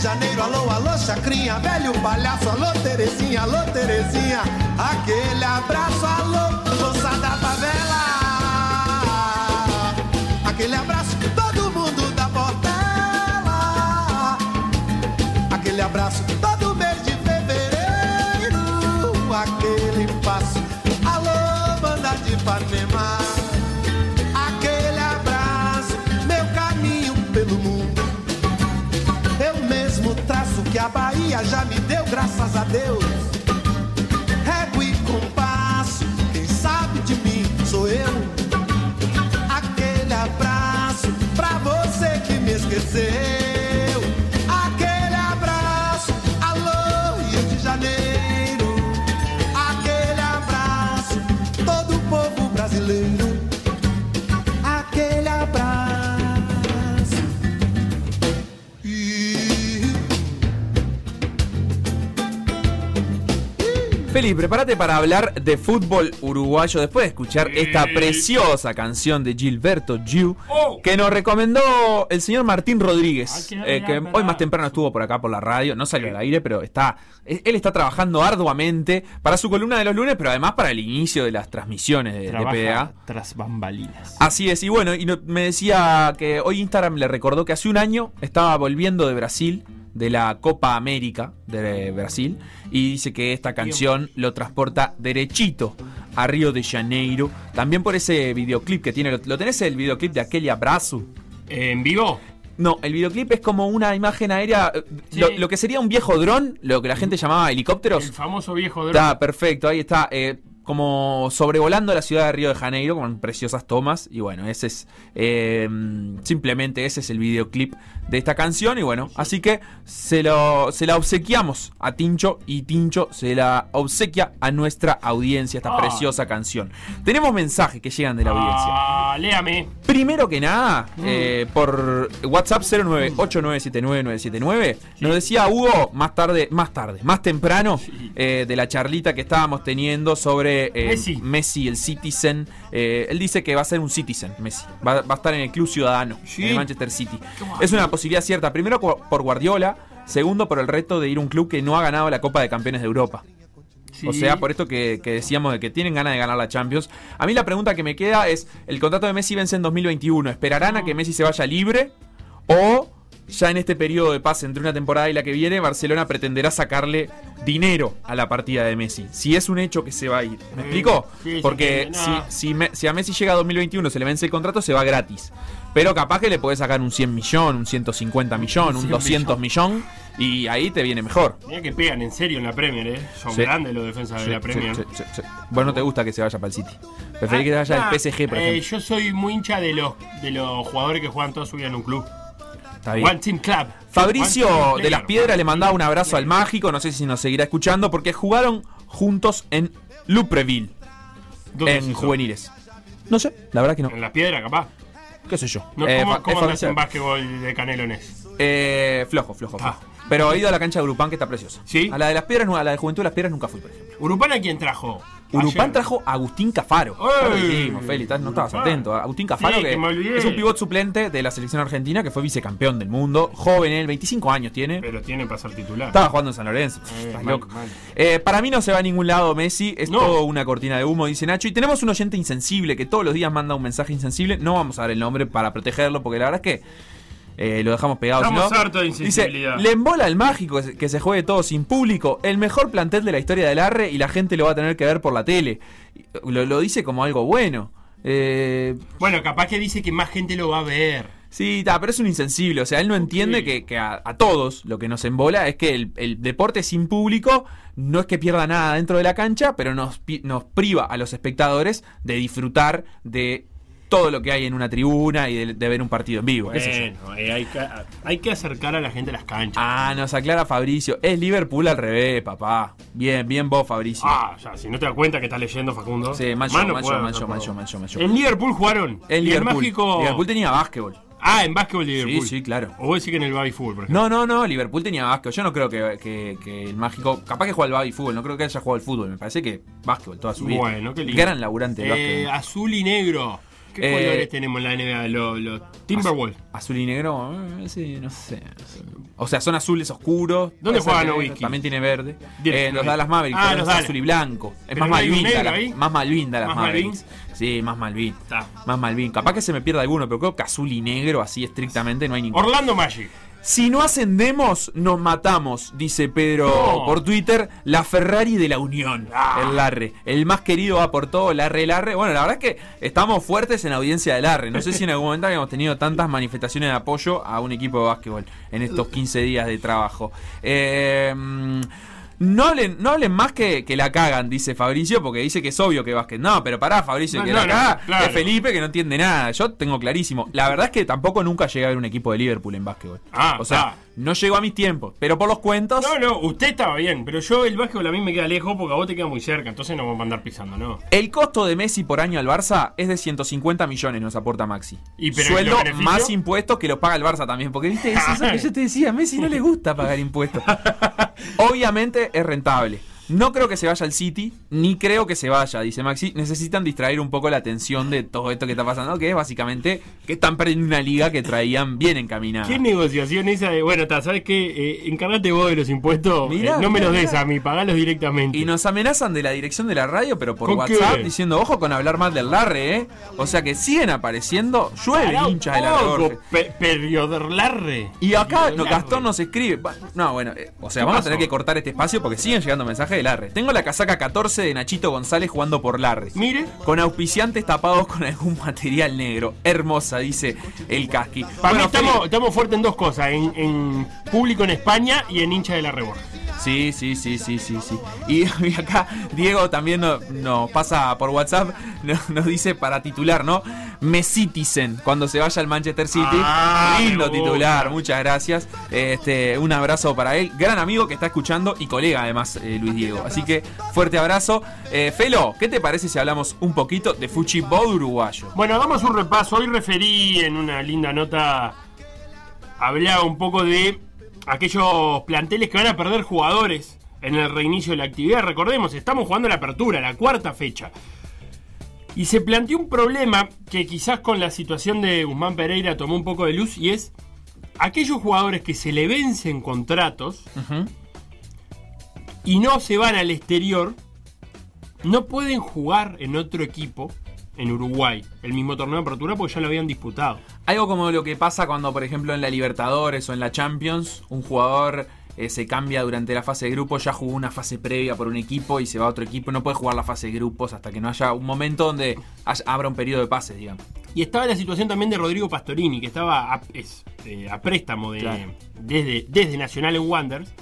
Janeiro, alô, alô, chacrinha, velho palhaço. Alô, Terezinha, alô, Terezinha. Aquele abraço, alô, já me deu, graças a Deus. Feli, prepárate para hablar de fútbol uruguayo después de escuchar esta preciosa canción de Gilberto Giu que nos recomendó el señor Martín Rodríguez, eh, que hoy más temprano estuvo por acá por la radio, no salió al aire, pero está eh, él está trabajando arduamente para su columna de los lunes, pero además para el inicio de las transmisiones de, de Trabaja PDA. tras bambalinas. Así es, y bueno, y no- me decía que hoy Instagram le recordó que hace un año estaba volviendo de Brasil, de la Copa América de Brasil, y dice que esta canción lo transporta derechito a Río de Janeiro, también por ese videoclip que tiene, ¿lo, tenés el videoclip de aquel abrazo? ¿En vivo? No, el videoclip es como una imagen aérea, eh, lo, lo que sería un viejo dron, lo que la gente llamaba helicópteros. El famoso viejo dron. Está perfecto, ahí está. eh, como sobrevolando la ciudad de Río de Janeiro con preciosas tomas. Y bueno, ese es. eh, simplemente ese es el videoclip de esta canción. Y bueno, así que se, lo, se la obsequiamos a Tincho. Y Tincho se la obsequia a nuestra audiencia, esta Ah. preciosa canción. Tenemos mensajes que llegan de la audiencia. Ah, léame. Primero que nada, Mm. eh, por WhatsApp 0989799979, nos decía Hugo más tarde, más tarde, más temprano eh, de la charlita que estábamos teniendo sobre eh, Messi. el Citizen. Eh, él dice que va a ser un Citizen, Messi. Va, va a estar en el club ciudadano, en el Manchester City. Es una posibilidad cierta, primero por Guardiola, segundo por el reto de ir a un club que no ha ganado la Copa de Campeones de Europa. Sí. O sea, por esto que, que decíamos de que tienen ganas de ganar la Champions. A mí la pregunta que me queda es, el contrato de Messi vence en 2021. ¿Esperarán a que Messi se vaya libre? ¿O ya en este periodo de paz entre una temporada y la que viene, Barcelona pretenderá sacarle dinero a la partida de Messi? Si es un hecho que se va a ir. ¿Me explico? sí, Porque si, no. si, Me- si a Messi llega a 2021, se le vence el contrato, se va gratis. Pero capaz que le puede sacar un 100 millón, un 150 millón, un 100 200 millón. Y ahí te viene mejor. Mira que pegan en serio en la Premier, ¿eh? Son Sí. grandes los defensas de la Premier. Vos no te gusta que se vaya para el City. Preferís que se vaya Ah, al PSG, por eh, ejemplo. yo soy muy hincha de los, de los jugadores que juegan toda su vida en un club. Está bien. One Team Club. One Fabricio team de las Piedras le mandaba un abrazo al mágico. No sé si nos seguirá escuchando porque jugaron juntos en Lupreville. ¿Dónde es En juveniles. No sé, la verdad que no. En la piedra, capaz. ¿Qué sé yo? No, Eh, ¿Cómo, cómo andas en básquetbol de Canelones? Eh, flojo, flojo, flojo. Pero he ido a la cancha de Urupán que está preciosa. ¿Sí? A la de las Piedras, no, a la de Juventud de las Piedras nunca fui, por ejemplo. ¿Urupán a quién trajo? Urupán Ayer. trajo a Agustín Cafaro. ¡Ey! Ya lo dijimos, Feli, estás- no estabas atento. Agustín Cafaro, Sí, que, que me olvidé. es un pivot suplente de la selección argentina, que fue vicecampeón del mundo. Joven, él, 25 años tiene. Pero tiene para ser titular. Estaba jugando en San Lorenzo. Eh, Estás mal, loco. mal. Eh, para mí no se va a ningún lado Messi. Es No. todo una cortina de humo, dice Nacho. Y tenemos un oyente insensible que todos los días manda un mensaje insensible. No vamos a dar el nombre para protegerlo, porque la verdad es que eh, lo dejamos pegado. Estamos no. hartos de Dice, insensibilidad. le embola al mágico que se- juegue todo sin público. El mejor plantel de la historia del Arre y la gente lo va a tener que ver por la tele. Lo, lo dice como algo bueno. Eh, Bueno, capaz que dice que más gente lo va a ver. Sí, ta, pero es un insensible. O sea, él no entiende que, que a, a todos lo que nos embola es que el, el deporte sin público no es que pierda nada dentro de la cancha, pero nos, nos priva a los espectadores de disfrutar de todo lo que hay en una tribuna y de, de ver un partido en vivo. Bueno, eh, hay, que, hay que acercar a la gente a las canchas. Ah, nos aclara Fabricio. Es Liverpool al revés, papá. Bien, bien vos, Fabricio. Ah, ya, si no te das cuenta que estás leyendo, Facundo. Sí, mal todo. yo, mal yo, mal yo. En Liverpool jugaron. El y Liverpool. mágico. Liverpool tenía básquetbol. Ah, en básquetbol de Sí, Liverpool. sí, claro. O vos decís que en el baby fútbol, por ejemplo. No, no, no, Liverpool tenía básquetbol. Yo no creo que, que- que el mágico. Capaz que juega al baby fútbol, no creo que haya jugado al fútbol. Me parece que básquetbol toda su vida. Bueno, qué lindo. Gran laburante de Eh, básquetbol. azul y negro. ¿Qué Eh, colores tenemos en la NBA? Los, los Timberwolves. Azul y negro, eh, sí, no sé. O sea, son azules oscuros. ¿Dónde juega Nowitzki? También tiene verde. Eh, los. Dallas Mavericks, Ah, pero los azul y blanco. Es más Malvin, Dallas- más Malvin Dallas ¿Más Mavericks. Sí, más Malvin. Está. Más Malvin. Capaz que se me pierda alguno, pero creo que azul y negro, así estrictamente, no hay ninguno. Orlando Magic. Si no ascendemos, nos matamos, dice Pedro No. por Twitter. La Ferrari de la Unión. El Larre. El más querido va por todo, Larre, Larre. Bueno, la verdad es que estamos fuertes en la audiencia de Larre. No sé si en algún momento habíamos tenido tantas manifestaciones de apoyo a un equipo de básquetbol en estos 15 días de trabajo. Eh, no hablen, no hablen más que, que la cagan, dice Fabricio, porque dice que es obvio que básquet. No, pero pará, Fabricio, No, que no, la caga claro. es Felipe que no entiende nada. Yo tengo clarísimo. La verdad es que tampoco nunca llegué a ver un equipo de Liverpool en básquetbol. Ah, o sea, ah. No llegó a mis tiempos, pero por los cuentos. No, no, usted estaba bien, pero yo el básquetbol a mí me queda lejos porque a vos te queda muy cerca, entonces no vamos a andar pisando, ¿no? El costo de Messi por año al Barça es de 150 millones, nos aporta Maxi. ¿Y pero Sueldo más impuestos que los paga el Barça también. Porque viste, es eso que yo te decía, a Messi no le gusta pagar impuestos. Obviamente es rentable. No creo que se vaya al City, ni creo que se vaya, dice Maxi. Necesitan distraer un poco la atención de todo esto que está pasando, que es básicamente que están perdiendo una liga que traían bien encaminada. ¿Qué negociación esa de, bueno, ta, ¿sabes qué? Eh, encargate vos de los impuestos, Mirá, eh, no me mirá, los des mirá. a mí, pagalos directamente. Y nos amenazan de la dirección de la radio, pero por ¿Con WhatsApp, qué? diciendo, ojo con hablar mal del Larre, ¿eh? O sea que siguen apareciendo, llueve hinchas de la poco, Regorge. pe- Perioderlarre. Y acá no, Larre. Gastón nos escribe. No, bueno, eh, o sea, ¿Qué vamos a tener que cortar este espacio porque siguen llegando mensajes de Larre. Tengo la casaca 14 de Nachito González jugando por Larre. Mire. Con auspiciantes tapados con algún material negro. Hermosa, dice el Casqui. Para mí estamos, fuertes en dos cosas, en, en público en España y en hincha de la Reborja. Sí, sí, sí, sí, sí, sí. Y, y acá Diego también no- nos pasa por WhatsApp, no- nos dice para titular, ¿no? Mesitisen cuando se vaya al Manchester City. Ah, Lindo titular, muchas gracias. Este, un abrazo para él, gran amigo que está escuchando y colega además, eh, Luis Diego. Así que fuerte abrazo. Eh, Felo, ¿qué te parece si hablamos un poquito de Fuchibol uruguayo? Bueno, hagamos un repaso. Hoy referí en una linda nota, hablaba un poco de aquellos planteles que van a perder jugadores en el reinicio de la actividad. Recordemos, estamos jugando la apertura, la cuarta fecha. Y se planteó un problema que quizás con la situación de Guzmán Pereira tomó un poco de luz y es aquellos jugadores que se le vencen contratos y no se van al exterior, no pueden jugar en otro equipo en Uruguay el mismo torneo de apertura porque ya lo habían disputado. Algo como lo que pasa cuando, por ejemplo, en la Libertadores o en la Champions, un jugador eh, se cambia durante la fase de grupos, ya jugó una fase previa por un equipo y se va a otro equipo, no puede jugar la fase de grupos hasta que no haya un momento donde haya- abra un periodo de pases, digamos. Y estaba la situación también de Rodrigo Pastorini, que estaba a, es, eh, a préstamo de, Claro. desde, desde Nacional en Wanderers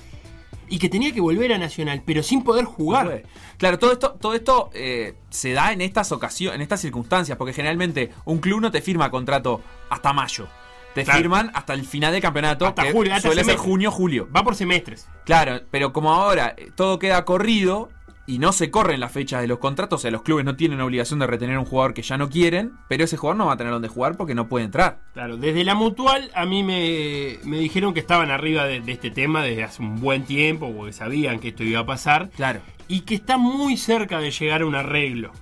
y que tenía que volver a Nacional, pero sin poder jugar. Claro, todo esto, todo esto eh, se da en estas ocasiones, en estas circunstancias, porque generalmente un club no te firma contrato hasta mayo. Te Claro. firman hasta el final del campeonato, Hasta que julio, hasta suele ser semestre. junio, julio. Va por semestres. Claro, pero como ahora eh, todo queda corrido y no se corren las fechas de los contratos, o sea, los clubes no tienen obligación de retener a un jugador que ya no quieren, pero ese jugador no va a tener donde jugar porque no puede entrar. Claro, desde la mutual a mí me, me dijeron que estaban arriba de, de este tema desde hace un buen tiempo, porque sabían que esto iba a pasar. Claro. Y que está muy cerca de llegar a un arreglo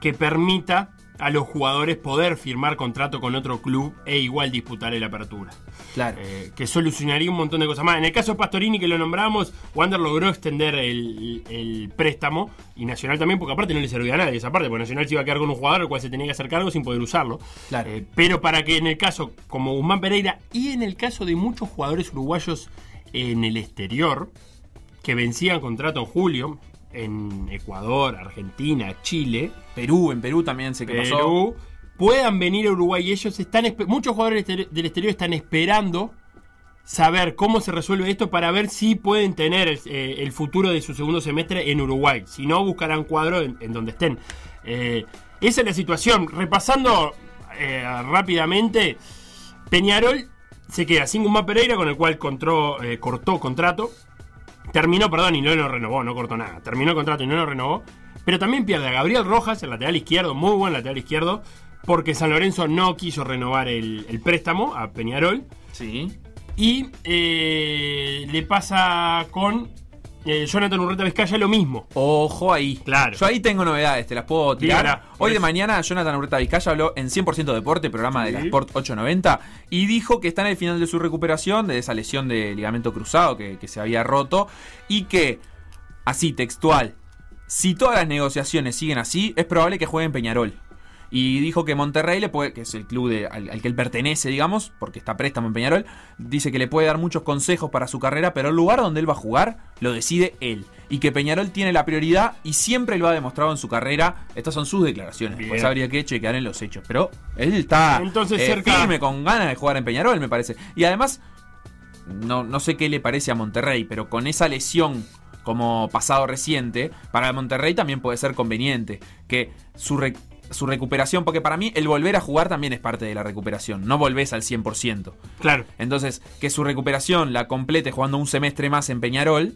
que permita a los jugadores poder firmar contrato con otro club e igual disputar el apertura. Claro. Eh, que solucionaría un montón de cosas más. En el caso de Pastorini, que lo nombramos, Wander logró extender el, el préstamo y Nacional también, porque aparte no le servía a nadie esa parte, porque Nacional se iba a quedar con un jugador al cual se tenía que hacer cargo sin poder usarlo. Claro. Eh, pero para que en el caso como Guzmán Pereira y en el caso de muchos jugadores uruguayos en el exterior, que vencían contrato en julio, en Ecuador, Argentina, Chile, Perú, en Perú también sé que pasó. Puedan venir a Uruguay y ellos están, muchos jugadores del exterior- están esperando saber cómo se resuelve esto para ver si pueden tener el, eh, el futuro de su segundo semestre en Uruguay. Si no, buscarán cuadro en, en donde estén. Eh, esa es la situación. Repasando eh, rápidamente, Peñarol se queda sin Guzmán Pereira, con el cual contró- eh, cortó contrato. Terminó, perdón, y no lo renovó, no cortó nada. Terminó el contrato y no lo renovó. Pero también pierde a Gabriel Rojas, el lateral izquierdo, muy buen lateral izquierdo, porque San Lorenzo no quiso renovar el, el préstamo a Peñarol. Sí. Y eh, le pasa con eh, Jonathan Urreta Vizcaya lo mismo. Ojo ahí. Claro. Yo ahí tengo novedades, te las puedo tirar. Dígala, Hoy de mañana Jonathan Urreta Vizcaya habló en 100% Deporte, programa de la. Sport 890, y dijo que está en el final de su recuperación de esa lesión de ligamento cruzado que, que se había roto, y que, así textual, si todas las negociaciones siguen así, es probable que juegue en Peñarol. Y dijo que Monterrey, le puede, que es el club de- al, al que él pertenece, digamos, porque está préstamo en Peñarol, dice que le puede dar muchos consejos para su carrera, pero el lugar donde él va a jugar lo decide él. Y que Peñarol tiene la prioridad y siempre lo ha demostrado en su carrera. Estas son sus declaraciones. Bien. Pues habría que chequear en los hechos. Pero él está Entonces, eh, cerca- firme, con ganas de jugar en Peñarol, me parece. Y además, no, no sé qué le parece a Monterrey, pero con esa lesión como pasado reciente, para Monterrey también puede ser conveniente que su, su recuperación, porque para mí el volver a jugar también es parte de la recuperación, no volvés al 100%. Claro. Entonces, que su recuperación la complete jugando un semestre más en Peñarol,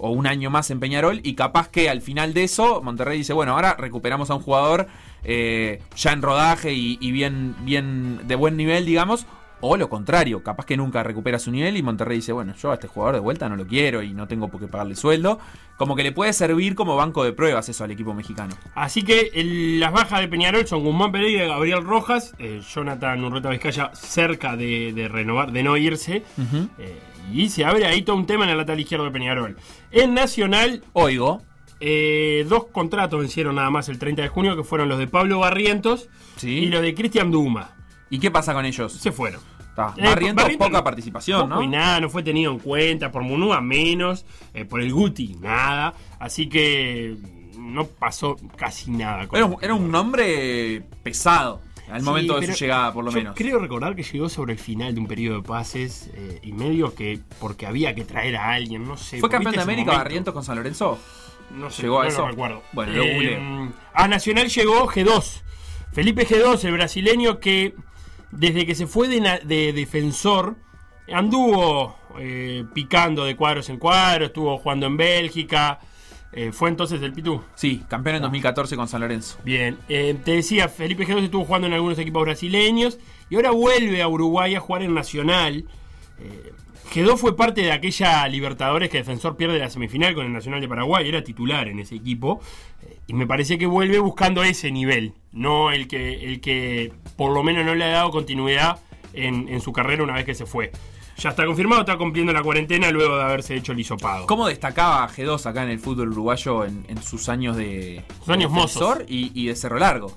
o un año más en Peñarol, y capaz que al final de eso, Monterrey dice, bueno, ahora recuperamos a un jugador eh, ya en rodaje y, y bien, bien de buen nivel, digamos, o lo contrario, capaz que nunca recupera su nivel y Monterrey dice, bueno, yo a este jugador de vuelta no lo quiero y no tengo por qué pagarle sueldo. Como que le puede servir como banco de pruebas eso al equipo mexicano. Así que el- las bajas de Peñarol son Guzmán Pereira y Gabriel Rojas. eh, Jonathan Urreta Vizcaya cerca de, de renovar, de no irse. eh, y se abre ahí todo un tema en el lateral izquierdo de Peñarol. En Nacional. Oigo. eh, dos contratos vencieron nada más el 30 de junio, que fueron los de Pablo Barrientos y los de Cristian Duma. ¿Y qué pasa con ellos? Se fueron. Está. Eh, Barrientos poca no- participación, ¿no? y nada, no fue tenido en cuenta. Por Munúa menos. eh, por el Guti, nada. Así que no pasó casi nada. con Era un, era un nombre pesado al Sí, momento de su llegada, por lo yo menos. Creo recordar que llegó sobre el final de un periodo de pases eh, y medio que porque había que traer a alguien, no sé. ¿Fue ¿viste campeón de América? Barrientos con San Lorenzo? No sé, ¿Llegó a no eso? lo recuerdo. Bueno, lo Eh, googleo. a Nacional llegó G2. Felipe G2, el brasileño que desde que se fue de, defensor anduvo eh, picando de cuadros en cuadros, estuvo jugando en Bélgica. eh, ¿Fue entonces el Pitu? Sí, campeón en 2014 con San Lorenzo. Bien, eh, te decía, Felipe G2 estuvo jugando en algunos equipos brasileños y ahora vuelve a Uruguay a jugar en Nacional. Eh, G2 fue parte de aquella Libertadores que Defensor pierde la semifinal con el Nacional de Paraguay, era titular en ese equipo eh, y me parece que vuelve buscando ese nivel, no el que, el que por lo menos no le ha dado continuidad en, en su carrera una vez que se fue. Ya está confirmado, está cumpliendo la cuarentena luego de haberse hecho el hisopado. ¿Cómo destacaba G2 acá en el fútbol uruguayo en, en sus años de, Sus años mozos. y, y de Cerro Largo?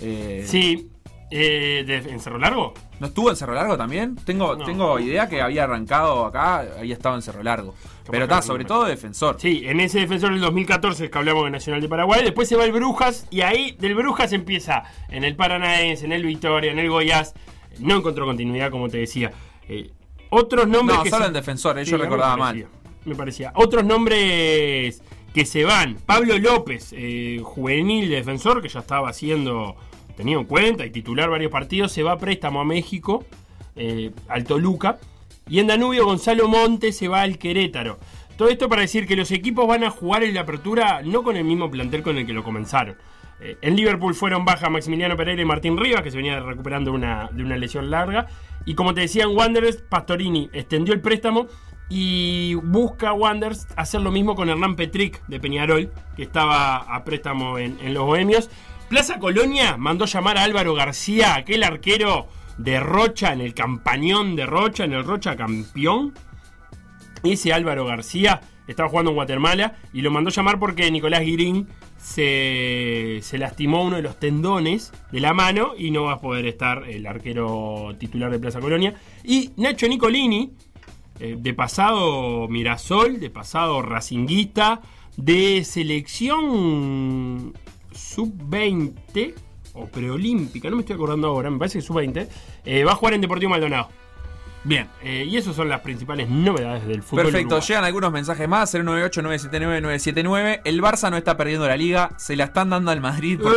Eh, Sí, eh, de- ¿en Cerro Largo? ¿No estuvo en Cerro Largo también? Tengo, No. tengo idea que había arrancado acá, había estado en Cerro Largo. Pero está, sobre todo defensor. Sí, en ese defensor del 2014 es que hablamos de Nacional de Paraguay. Después se va el Brujas y ahí del Brujas empieza en el Paranaense, en el Victoria, en el Goiás. No encontró continuidad, como te decía. Eh, otros nombres. No, que solo se- en defensor, eh, Sí, yo a mí me recordaba parecía, mal. Me parecía. Otros nombres que se van. Pablo López, eh, juvenil defensor, que ya estaba haciendo, tenido en cuenta y titular varios partidos, se va a préstamo a México, eh, al Toluca. Y en Danubio, Gonzalo Montes se va al Querétaro. Todo esto para decir que los equipos van a jugar en la apertura no con el mismo plantel con el que lo comenzaron. Eh, en Liverpool fueron baja Maximiliano Pereira y Martín Rivas, que se venía recuperando una- de una lesión larga. Y como te decía en Wanderers, Pastorini extendió el préstamo y busca Wanderers hacer lo mismo con Hernán Petric de Peñarol, que estaba a préstamo en, en los Bohemios. Plaza Colonia mandó llamar a Álvaro García, aquel arquero de Rocha, en el campañón de Rocha, en el Rocha campeón. Ese Álvaro García estaba jugando en Guatemala y lo mandó llamar porque Nicolás Guirín se, se lastimó uno de los tendones de la mano y no va a poder estar el arquero titular de Plaza Colonia. Y Nacho Nicolini, eh, de pasado Mirasol, de pasado Racinguista, de selección sub-20 o preolímpica, no me estoy acordando ahora, me parece que sub-20, eh, va a jugar en Deportivo Maldonado. Bien. Eh, y esas son las principales novedades del fútbol. Perfecto, llegan algunos mensajes más, 098-979-979. El Barça no está perdiendo la liga, se la están dando al Madrid porque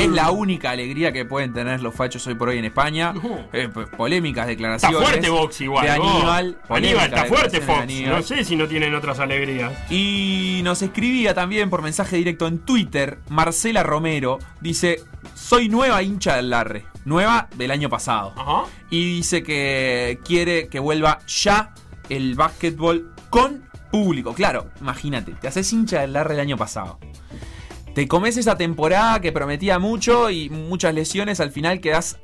Eh. es la única alegría que pueden tener los fachos hoy por hoy en España. Eh, pues, polémicas declaraciones. Está fuerte Vox igual. De. Aníbal. Aníbal, polémicas está fuerte Fox. Aníbal. No sé si no tienen otras alegrías. Y nos escribía también por mensaje directo en Twitter Marcela Romero. Dice, soy nueva hincha del Larre. Nueva del año pasado. Ajá. Y dice que quiere que vuelva ya el básquetbol con público. Claro, imagínate, te haces hincha del Larre el año pasado. Te comes esa temporada que prometía mucho y muchas lesiones, al final quedas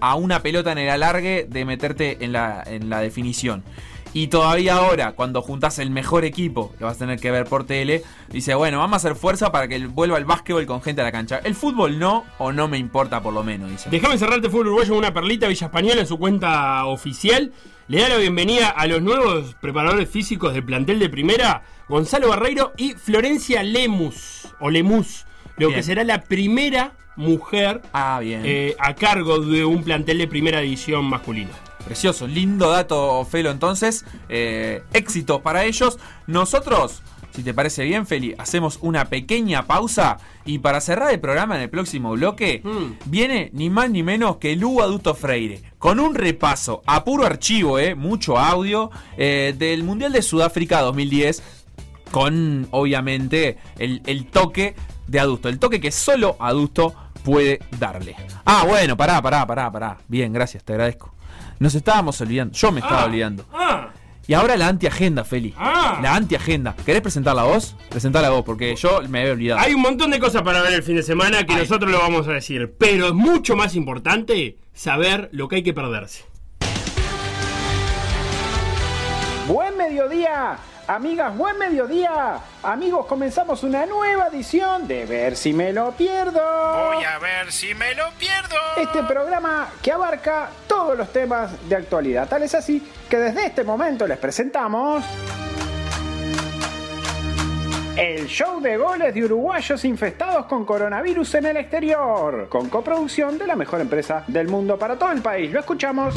a una pelota en el alargue de meterte en la, en la definición. Y todavía ahora, cuando juntas el mejor equipo, lo vas a tener que ver por tele, dice, bueno, vamos a hacer fuerza para que vuelva el básquetbol con gente a la cancha. El fútbol no, o no me importa por lo menos, dice. Déjame cerrarte fútbol uruguayo una perlita Villa Española en su cuenta oficial. Le da la bienvenida a los nuevos preparadores físicos del plantel de primera, Gonzalo Barreiro y Florencia Lemus, o Lemus, lo Bien. que será la primera mujer Ah, bien. eh, a cargo de un plantel de primera división masculino. Precioso, lindo dato, Felo. Entonces, eh, éxitos para ellos. Nosotros, si te parece bien, Feli, hacemos una pequeña pausa. Y para cerrar el programa en el próximo bloque, Mm. viene ni más ni menos que Lugo Adusto Freire. Con un repaso a puro archivo, eh, mucho audio, eh, del Mundial de Sudáfrica 2010. Con, obviamente, el, el toque de adusto. El toque que solo adusto puede darle. Ah, bueno, pará, pará, pará, pará. Bien, gracias, te agradezco. Nos estábamos olvidando. Yo me estaba Ah, olvidando. Ah, Y ahora la antiagenda, Feli. Ah. La antiagenda. ¿Querés presentarla vos? Presentala vos, porque yo me había olvidado. hay un montón de cosas para ver el fin de semana que Ay. nosotros lo vamos a decir, pero es mucho más importante saber lo que hay que perderse. Buen mediodía, amigas, buen mediodía. Amigos, comenzamos una nueva edición de Ver si me lo pierdo. Voy a ver si me lo pierdo. Este programa que abarca todos los temas de actualidad. Tal es así que desde este momento les presentamos... El show de goles de uruguayos infestados con coronavirus en el exterior, con coproducción de la mejor empresa del mundo para todo el país. Lo escuchamos.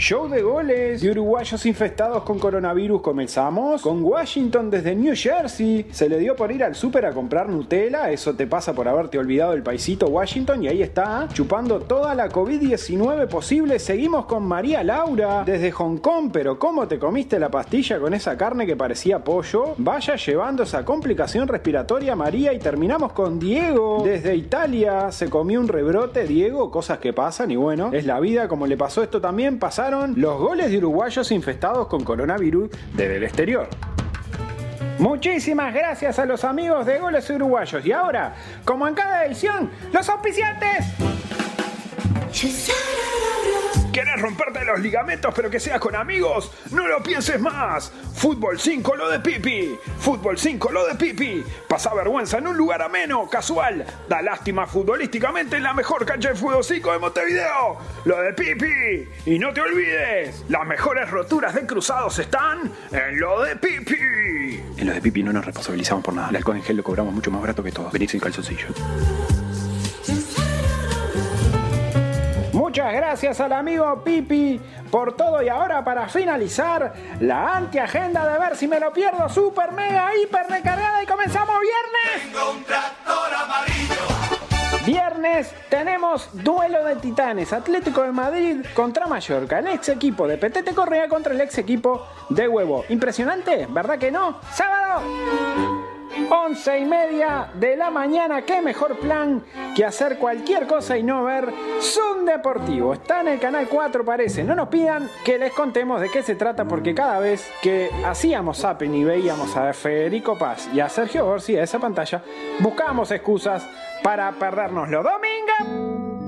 Show de goles de uruguayos infestados con coronavirus. Comenzamos con Washington desde New Jersey. Se le dio por ir al súper a comprar Nutella. Eso te pasa por haberte olvidado el paisito Washington. Y ahí está, chupando toda la COVID-19 posible. Seguimos con María Laura desde Hong Kong. Pero ¿cómo te comiste la pastilla con esa carne que parecía pollo? Vaya llevando esa complicación respiratoria, María. Y terminamos con Diego desde Italia. Se comió un rebrote, Diego. Cosas que pasan. Y bueno, es la vida. Como le pasó esto también, pasaron los goles de uruguayos infestados con coronavirus desde el exterior. Muchísimas gracias a los amigos de Goles Uruguayos. Y ahora, como en cada edición, los auspiciantes. ¿Querés romperte los ligamentos pero que sea con amigos? No lo pienses más. Fútbol 5 lo de Pipi. Fútbol 5 lo de Pipi. Pasa vergüenza en un lugar ameno, casual. Da lástima futbolísticamente en la mejor cancha de fútbol 5 de Montevideo. Lo de Pipi. Y no te olvides, las mejores roturas de cruzados están en lo de Pipi. En lo de Pipi no nos responsabilizamos por nada. El alcohol en gel lo cobramos mucho más barato que todo. Venís sin calzoncillo. Muchas gracias al amigo Pipi por todo y ahora para finalizar la antiagenda de ver si me lo pierdo super mega hiper recargada y comenzamos viernes. Viernes tenemos duelo de titanes, Atlético de Madrid contra Mallorca, el ex equipo de Petete Correa contra el ex equipo de Huevo. Impresionante, ¿verdad que no? Sábado. 11 y media de la mañana, qué mejor plan que hacer cualquier cosa y no ver Zoom Deportivo. Está en el canal 4 parece. No nos pidan que les contemos de qué se trata porque cada vez que hacíamos Zapping y veíamos a Federico Paz y a Sergio Gorsi a esa pantalla, buscábamos excusas para perdernoslo. Domingo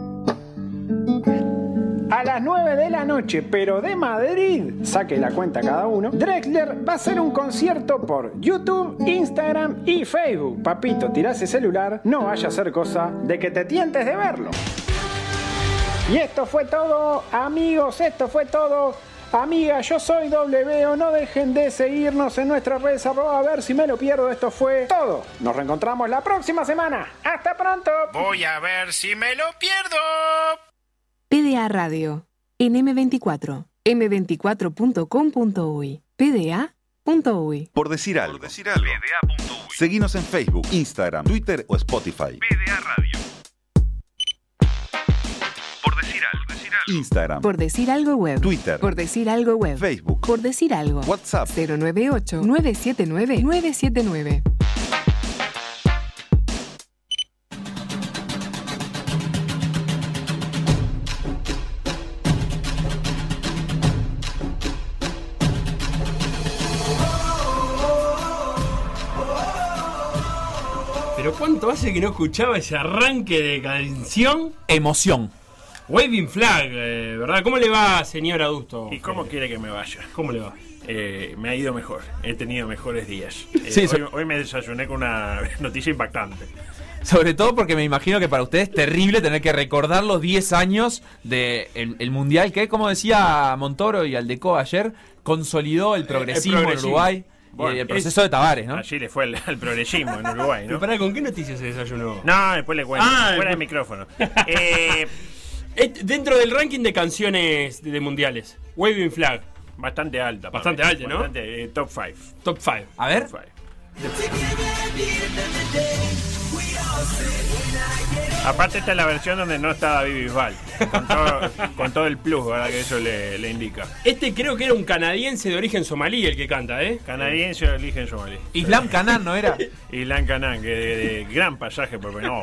a las 9 de la noche, pero de Madrid, saque la cuenta cada uno, Drexler va a hacer un concierto por YouTube, Instagram y Facebook. Papito, tirá ese celular, no vaya a ser cosa de que te tientes de verlo. Y esto fue todo, amigos, esto fue todo. Amiga, yo soy W, no dejen de seguirnos en nuestras redes arroba, a ver si me lo pierdo. Esto fue todo. Nos reencontramos la próxima semana. ¡Hasta pronto! Voy a ver si me lo pierdo. PDA Radio, en M24, m24.com.uy, pda.uy. Por decir algo. Seguinos en Facebook, Instagram, Twitter o Spotify. Por decir algo. Instagram, Por decir algo web. Twitter, Por decir algo web. Facebook, Por decir algo. WhatsApp. 098 979 979. ¿Cuánto hace que no escuchaba ese arranque de canción? Emoción. Waving Flag, eh, ¿verdad? ¿Cómo le va, señor Adusto? ¿Y cómo quiere que me vaya? ¿Cómo le va? Eh, me ha ido mejor, he tenido mejores días. Eh, Sí, hoy, me desayuné con una noticia impactante. Sobre todo porque me imagino que para ustedes es terrible tener que recordar los 10 años del el mundial que, como decía Montoro y Aldeco ayer, consolidó el progresismo, en progresismo. Uruguay Bueno, y el proceso de Tavares, ¿no? Allí le fue el, al progresismo en Uruguay, ¿no? ¿Para con qué noticias se desayunó? No, después le cuento. Ah, fuera del después- micrófono. Eh, Dentro del ranking de canciones de, de mundiales, Waving Flag, bastante alta. Bastante alta, ¿no? Bastante, eh, top 5. top 5. A ver. Aparte esta es la versión donde no estaba Vivi Bisbal. Con todo, con todo el plus, ¿verdad? Que eso le, le indica. Este creo que era un canadiense de origen somalí el que canta, ¿eh? Canadiense o origen somalí. Islam Canan, ¿no era? Islam Canan, que de, de gran pasaje, porque no.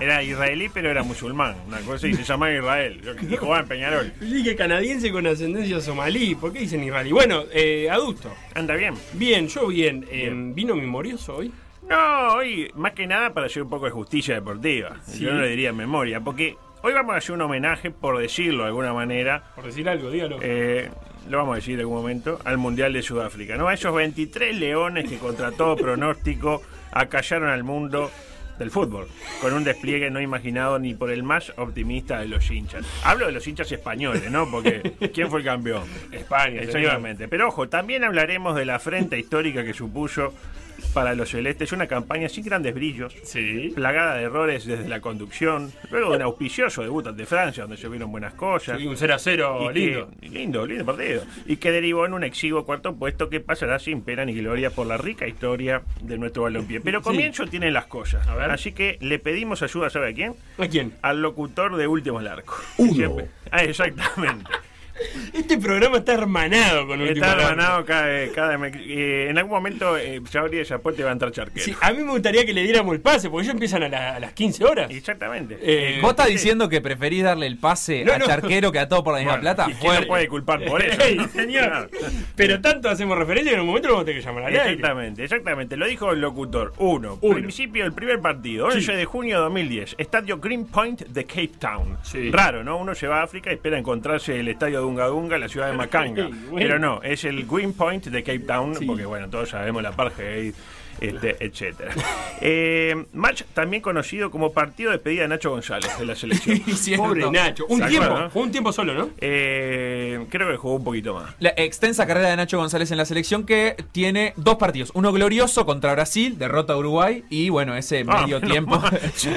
Era israelí, pero era musulmán. Una cosa y se llamaba Israel. Y jugaba en Peñarol. Dije canadiense con ascendencia somalí. ¿Por qué dicen israelí? Bueno, eh, adusto. Anda bien. Bien, yo bien. Eh, ¿Vino memorioso hoy? No, hoy más que nada para hacer un poco de justicia deportiva. Sí. Yo no le diría memoria, porque hoy vamos a hacer un homenaje, por decirlo de alguna manera. Por decir algo, dígalo. eh, lo vamos a decir en algún momento, al Mundial de Sudáfrica, ¿no? A esos 23 leones que contra todo pronóstico acallaron al mundo del fútbol, con un despliegue no imaginado ni por el más optimista de los hinchas. Hablo de los hinchas españoles, ¿no? Porque ¿quién fue el campeón? España, Exactamente. Pero ojo, también hablaremos de la afrenta histórica que supuso para los celestes una campaña sin grandes brillos, Sí. plagada de errores desde la conducción, luego de un auspicioso debut ante Francia, donde se vieron buenas cosas. Sí, un 0 a 0 Y que- lindo. lindo, lindo partido. Y que derivó en un exiguo cuarto puesto que pasará sin pena ni gloria por la rica historia de nuestro balompié. Pero comienzo tienen las cosas. A ver. Así que le pedimos ayuda, ¿sabe a quién? ¿A quién? Al locutor de Último al Arco. Uno. Siempre- Ah, exactamente. Este programa está hermanado con Último Está hermanado cada, cada eh, En algún momento eh, puerta y va a entrar charquero. Sí, a mí me gustaría que le diéramos el pase, porque ellos empiezan a, la- a las 15 horas. Exactamente. Eh, ¿Vos estás sí. diciendo que preferís darle el pase No, a no. Charquero que a todo por la misma Bueno, plata? ¿y quién lo puede culpar por eso? Ey, señor. Pero tanto hacemos referencia que en un momento lo vamos a tener que llamar aire. Exactamente, exactamente. Lo dijo el locutor. Uno. Uno. Principio del primer partido, 11 de junio de 2010. Estadio Greenpoint de Cape Town. Sí. Raro, ¿no? Uno se va a África y espera encontrarse el estadio Dunga Dunga en la ciudad de Macanga. Bueno. Pero no, es el Greenpoint de Cape Town, porque bueno, todos sabemos la apartheid, este, etcétera. Eh, match también conocido como partido de despedida de Nacho González de la selección. Pobre Nacho. Un ¿Se tiempo, acuerdan? un tiempo solo, ¿no? Eh, creo que jugó un poquito más. La extensa carrera de Nacho González en la selección que tiene dos partidos. Uno glorioso contra Brasil, derrota a Uruguay y bueno, ese Ah, medio menos tiempo.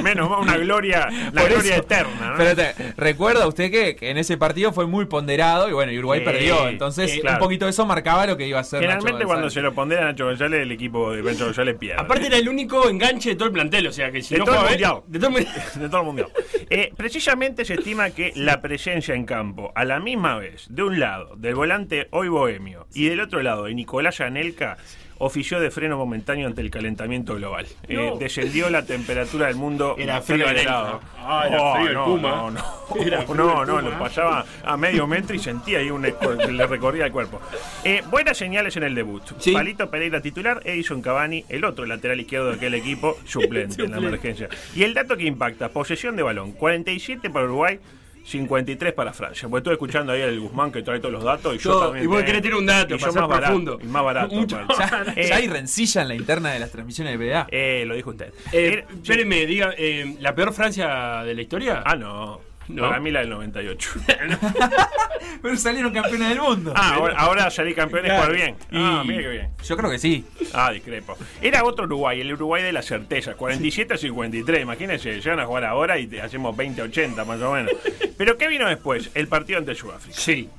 menos mal, una gloria, la Por gloria eso. eterna. ¿no? Pero te- recuerda usted que, que en ese partido fue muy ponderado y bueno, y Uruguay perdió. Entonces, eh, claro. un poquito de eso marcaba lo que iba a ser Generalmente Nacho cuando se lo pondera a Nacho González, el equipo de Nacho González pierde. Aparte era el único enganche de todo el plantel, o sea que si de no todo el juega mundial. bien- de todo el mundial. De todo el mundial. Eh, precisamente se estima que la presencia en campo, a la misma vez, de un lado, del volante hoy bohemio, y del otro lado, de Nicolás Anelka, ofició de freno momentáneo ante el calentamiento global. Eh, descendió la temperatura del mundo. Era frío Anelka. grados. Ah, era Oh, frío el no, Puma. No, no, Era frío no, el lo pasaba a medio metro y sentía ahí un le recorría el cuerpo. Eh, buenas señales en el debut. Sí. Palito Pereira titular, Edison Cavani, el otro lateral izquierdo de aquel equipo, suplente en la emergencia. Y el dato que impacta, posesión de balón, 47 para Uruguay, 53 para Francia. Pues estuve escuchando ahí al Guzmán que trae todos los datos y yo, Yo- también. y vos eh, querés tirar un dato y para yo más barato, y más barato. Mucho. Ya, Eh, ya hay rencilla en la interna de las transmisiones de BA. eh, lo dijo usted. Eh, Era- espéreme, diga, eh, ¿la peor Francia de la historia? Ah, no. ¿No? Para mí la del 98. Pero salieron campeones del mundo. Ah, ahora, ahora salí campeones Claro. por bien. Ah, Y- mira qué bien. Yo creo que sí. Ah, discrepo. Era otro Uruguay, el Uruguay de la certeza, 47 a 53. Imagínense, llegan a jugar ahora y hacemos 20 a 80 más o menos. Pero ¿qué vino después? El partido ante Sudáfrica. Sí.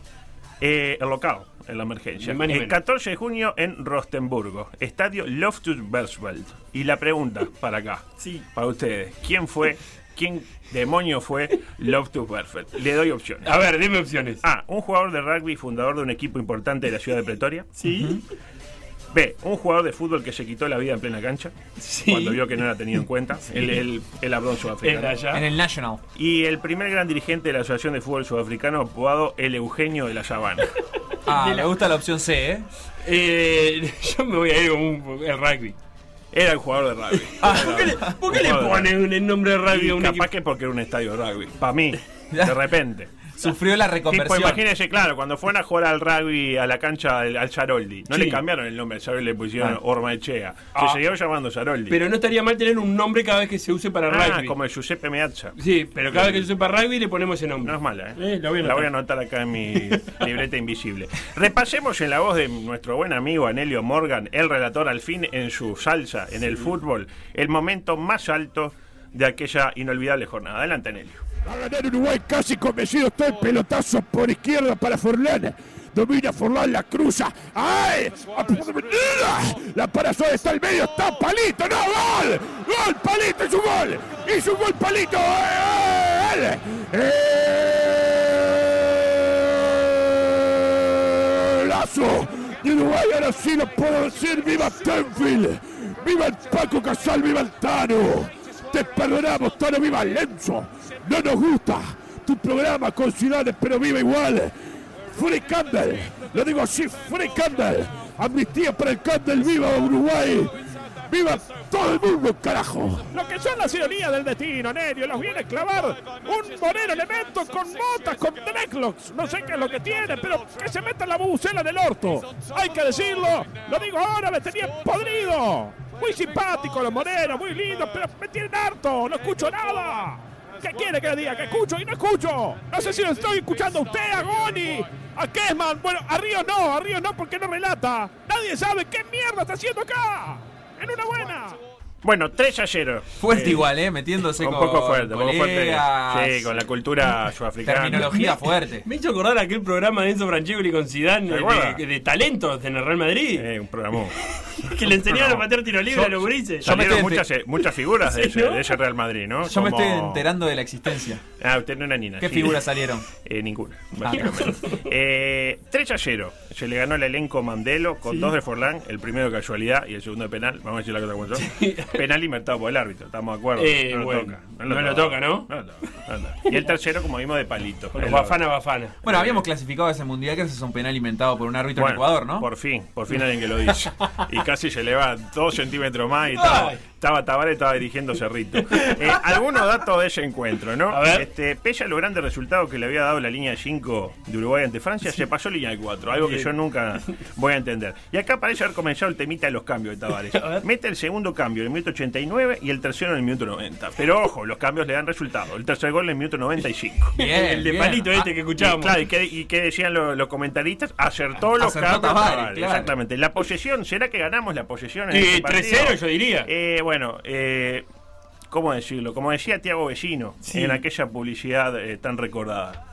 Eh, el local, en la emergencia. El menos. 14 de junio en Rostenburgo, estadio Loftus Versfeld. Y la pregunta para acá, Sí. para ustedes: ¿quién fue, quién demonio fue Loftus Versfeld? Le doy opciones. A ver, dime opciones. A. Un jugador de rugby fundador de un equipo importante de la ciudad de Pretoria. Sí. B. Un jugador de fútbol que se quitó la vida en plena cancha Sí. cuando vio que no era tenido en cuenta. El, el, el Abrón sudafricano. En el National. Y el primer gran dirigente de la Asociación de Fútbol Sudafricano, apodado el Eugenio de la Sabana. Ah, me gusta la opción C, ¿eh? Eh, yo me voy a ir con un, el rugby. Era el jugador de rugby. ¿Por qué le, por qué le ponen el nombre de rugby a un capaz equipo? que porque era un estadio de rugby. Para mí, de repente. Sufrió la Tipo, reconversión. imagínense, claro, cuando fueron a jugar al rugby a la cancha al, al Charoldi, no Sí. le cambiaron el nombre al Charoldi, le pusieron Ah. Ormaechea. Ah. Se siguió llamando Charoldi. Pero no estaría mal tener un nombre cada vez que se use para ah, rugby. como el Giuseppe Meazza. Sí, pero cada vez que se use para rugby le ponemos ese nombre. No es mala, ¿eh? Eh, la voy a La voy a anotar. anotar acá en mi libreta invisible. Repasemos en la voz de nuestro buen amigo Anelio Morgan, el relator al fin en su salsa en el fútbol, el momento más alto de aquella inolvidable jornada. Adelante, Anelio. Va a ganar Uruguay casi convencido. Estoy pelotazo por izquierda para Forlán. Domina Forlán, la cruza. ¡Ay! La para Suárez está al medio. Está palito. ¡No! ¡Gol! ¡Gol! ¡Palito! ¡Es un gol! ¡Hizo un gol palito! ¡Eh! ¡Eh! ¡Lazo! De Uruguay ahora sí lo puedo decir. ¡Viva Tenfield! ¡Viva el Paco Casal! ¡Viva el Tano! Te perdonamos, Tano, viva Lenzo. No nos gusta tu programa con ciudades, pero viva igual. Free Campbell, lo digo así, Free Campbell. Amnistía para el Campbell, viva Uruguay. Viva todo el mundo, carajo. Lo que son las ironías del destino, Nerio, los viene a clavar un moreno elemento con botas, con dreadlocks. No sé qué es lo que tiene, pero que se meta en la bubucela del orto. Hay que decirlo, lo digo ahora, me tenía podrido. Muy simpático los morenos, muy lindos, pero me tienen harto, no escucho nada. ¿Qué quiere que le diga? Que escucho y no escucho. No sé si lo estoy escuchando a usted, a Goni, a Kesman. Bueno, a Río no, a Río no porque no relata. Nadie sabe qué mierda está haciendo acá. En una buena. Bueno, tres ayeros. Fuerte igual, ¿eh? Metiéndose Un con poco fuerte, un poco fuerte. colegas. Sí, con la cultura sudafricana. Terminología fuerte. Me hizo acordar aquel programa de Enzo Francescoli con Zidane ¿Te de, de- talentos en el Real Madrid. Eh, un programa. que le enseñaban a patear tiro libre a los gurises. Salieron muchas, eh, muchas figuras de Sí, ese, ¿no? de ese Real Madrid, ¿no? Yo me estoy enterando de la existencia. Ah, usted no era nina. ¿Qué sí. figuras salieron? Eh, ninguna, Ah. básicamente. eh, 3 a 0. Se le ganó el elenco Mandelo con Sí. dos de Forlán, el primero de casualidad y el segundo de penal. Vamos a decir la cosa como son. Penal inventado por el árbitro, estamos de acuerdo. Eh, no lo bueno, toca. no lo toca, ¿no? No lo toca, no. Y el tercero, como vimos, de palito. Bafana Bafana. Bueno, habíamos clasificado ese mundial que ese es un penal inventado por un árbitro Bueno, en Ecuador, ¿no? Por fin, por fin alguien que lo dice. Y casi se eleva dos centímetros más y Ay. Estaba Tavares estaba dirigiendo Cerrito. Eh, algunos datos de ese encuentro, ¿no? A ver. Este, pese a los grandes resultados que le había dado la línea 5 de Uruguay ante Francia, se pasó línea de 4, algo que yo nunca voy a entender. Y acá parece haber comenzado el temita de los cambios de Tavares. Mete el segundo cambio en el minuto 89 y el tercero en el minuto 90. Pero ojo, los cambios le dan resultado. El tercer gol en el minuto 95. Bien, el de bien. palito este Ah, que escuchábamos. y claro, ¿y qué, y qué decían los, los comentaristas? Acertó los Acertó cambios. Tavares, Tavares, claro. Exactamente. La posesión, ¿será que ganamos la posesión en Eh, este partido? 3-0 yo diría. Eh, bueno, eh, ¿cómo decirlo? Como decía Tiago Vecino Sí. en aquella publicidad eh, tan recordada.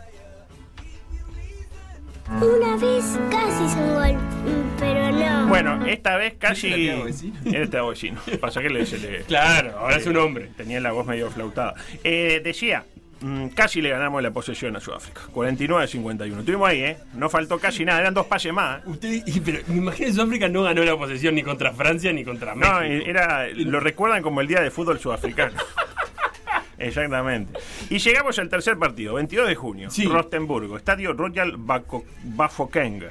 Una vez casi hizo un gol, mm, pero no. Bueno, esta vez casi. ¿Era Tiago Vecino? Era Tiago Vecino. Pasa que le, se le- Claro, ahora es un hombre. Tenía la voz medio flautada. Eh, decía, mm, casi le ganamos la posesión a Sudáfrica. 49-51. Estuvimos ahí, ¿eh? No faltó casi nada. Eran dos pases más. Usted, pero que Sudáfrica no ganó la posesión ni contra Francia ni contra México. No, eh, era, lo recuerdan como el día de fútbol sudafricano. Exactamente. Y llegamos al tercer partido, 22 de junio. Sí. Rostenburgo, Estadio Royal Bafokeng.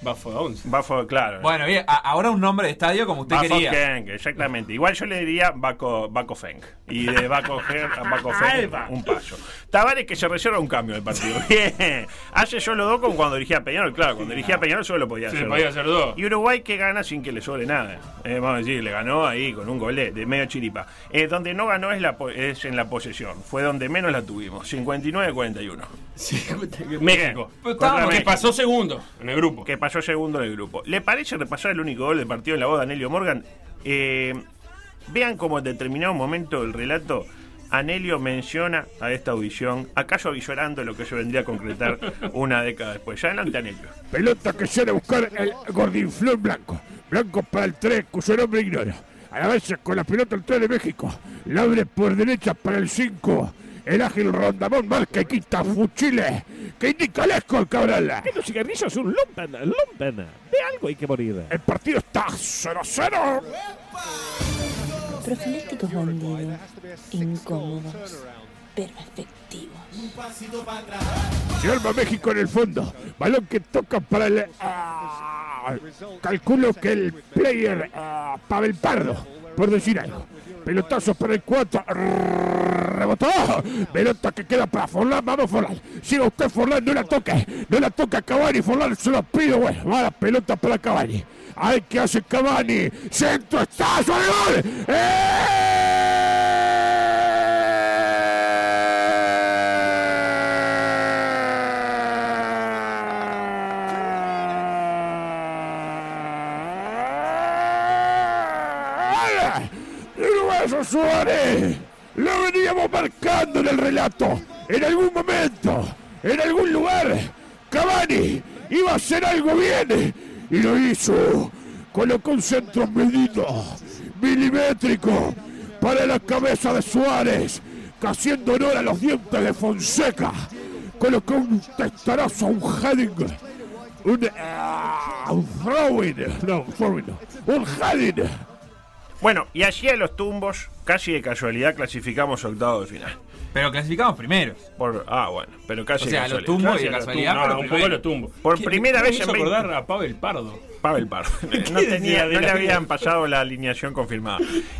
Bafo 11. Bafo, claro. Bueno, bien, ahora un nombre de estadio como usted quería. Bafokeng, exactamente. Igual yo le diría Bako, Bakofeng. Y de Bakofeng a Bakofeng, un paso. Tavares que se reserva un cambio del partido. Bien. Hace solo dos como cuando dirigía a Peñarol. Claro, cuando dirigía a Peñarol solo podía Se hacer podía dos. hacer dos. Y Uruguay que gana sin que le sobre nada. Eh, vamos a decir, le ganó ahí con un gol de, de medio chiripa. Eh, donde no ganó es, la, po- es en la posesión. Fue donde menos la tuvimos. 59-41. México. Bien. Contra Contra que México. pasó segundo en el grupo. Que pasó segundo en el grupo. ¿Le parece repasar el único gol del partido en la voz de Anelio Morgan? Eh, vean cómo en determinado momento del relato Anelio menciona a esta audición, acaso avisorando lo que se vendría a concretar una década después. Ya adelante, Anelio. Pelota que sale a buscar el gordinflón blanco. Blanco para el 3, cuyo nombre ignoro. A la vez con la pelota el 3 de México. La abre por derecha para el 5. El ágil Rondamón marca y quita fuchiles. Que indica el Cabral. Estos cigarrillos son lumpen, lumpen. De algo hay que morir. El partido está 0-0. Profilácticos bandidos, incómodos, pero efectivos. Se arma México en el fondo. Balón que toca para el. ah, calculo que el player ah, Pavel Pardo. por decir algo. Pelotazo para el 4. Rebotó. Pelota que queda para Forlán. Vamos, Forlán. Siga usted, Forlán. No la toque. No la toca Cavani. Forlán se lo pido. Bueno, va la pelota para Cavani. Ay, ¿qué hace Cavani? Centro, está, ¡Gol! Suárez, lo veníamos marcando en el relato. En algún momento, en algún lugar, Cavani iba a hacer algo bien y lo hizo. Colocó un centro medido, milimétrico, para la cabeza de Suárez, que haciendo honor a los dientes de Fonseca. Colocó un testarazo, un heading, un, no, un throwing, no, un heading. Bueno, y allí a los tumbos, casi de casualidad, clasificamos octavo de final. Pero clasificamos primeros. Por, ah, bueno, pero casi O sea, a los casualidad. tumbos Casi y de casualidad, tumbos. pero No, un primero. poco los tumbos. Por ¿Qué- primera me vez en 20 acordar a Pavel Pardo. Pavel Pardo. No, tenía, no le habían pasado la alineación confirmada.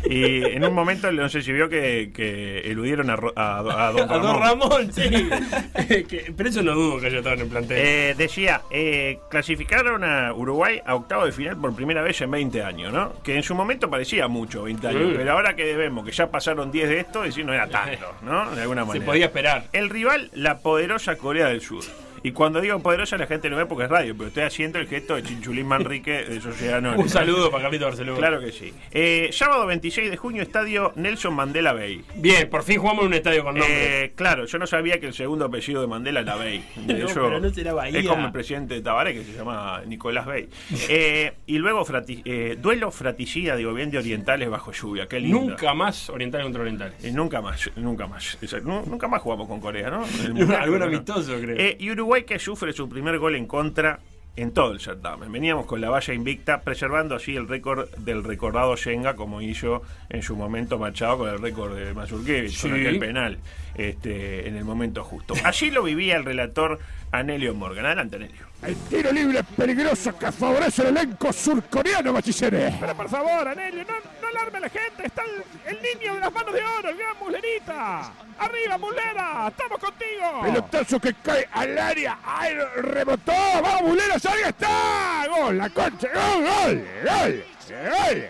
Y en un momento, no sé si vio que, que eludieron a, Ro- a, a Don A Don Ramón. Ramón, sí. Que- pero eso no dudo que haya estado en el plantel. Eh, decía, eh, clasificaron a Uruguay a octavo de final por primera vez en 20 años, ¿no? Que en su momento parecía mucho, 20 años, Sí. pero ahora que vemos que ya pasaron 10 de esto, decir no era tanto, ¿no? De alguna Se manera. podía esperar. El rival, la poderosa Corea del Sur. Y cuando digo poderosa, la gente no ve porque es radio, pero estoy haciendo el gesto de Chinchulín Manrique de Sociedad Anónima. Un saludo para Carlito Barcelona. Claro que sí. Eh, sábado 26 de junio, estadio Nelson Mandela Bay. Bien, por fin jugamos en un estadio con nombre. Eh, claro, yo no sabía que el segundo apellido de Mandela era Bay. De No, hecho, pero no será Bahía. Es como el presidente de Tabaré, que se llama Nicolás Bay. Eh, y luego frati- eh, duelo fratricida, digo bien, de orientales bajo lluvia. Qué lindo. Nunca más oriental contra oriental. Eh, nunca más, nunca más. Exacto. Nunca más jugamos con Corea, ¿no? Algún amistoso, creo. Y Uruguay que sufre su primer gol en contra en todo el certamen. Veníamos con la valla invicta, preservando así el récord del recordado Shenga, como hizo en su momento Machado con el récord de Mazurkiewicz, con aquel penal este, en el momento justo. Allí lo vivía el relator Anelio Morgan. Adelante, Anelio. El tiro libre peligroso que favorece el elenco surcoreano, bachilleres. Pero por favor, Anelio, no, no alarme a la gente. Está el, el niño de las manos de oro, el gran Mulerita. Arriba, Mulera, estamos contigo. Pelotazo que cae al área. ¡Ay, rebotó! ¡Vamos, Mulera! ¡Ahí está! ¡Gol! ¡La concha! ¡Gol! ¡Gol! ¡Gol! ¡Gol!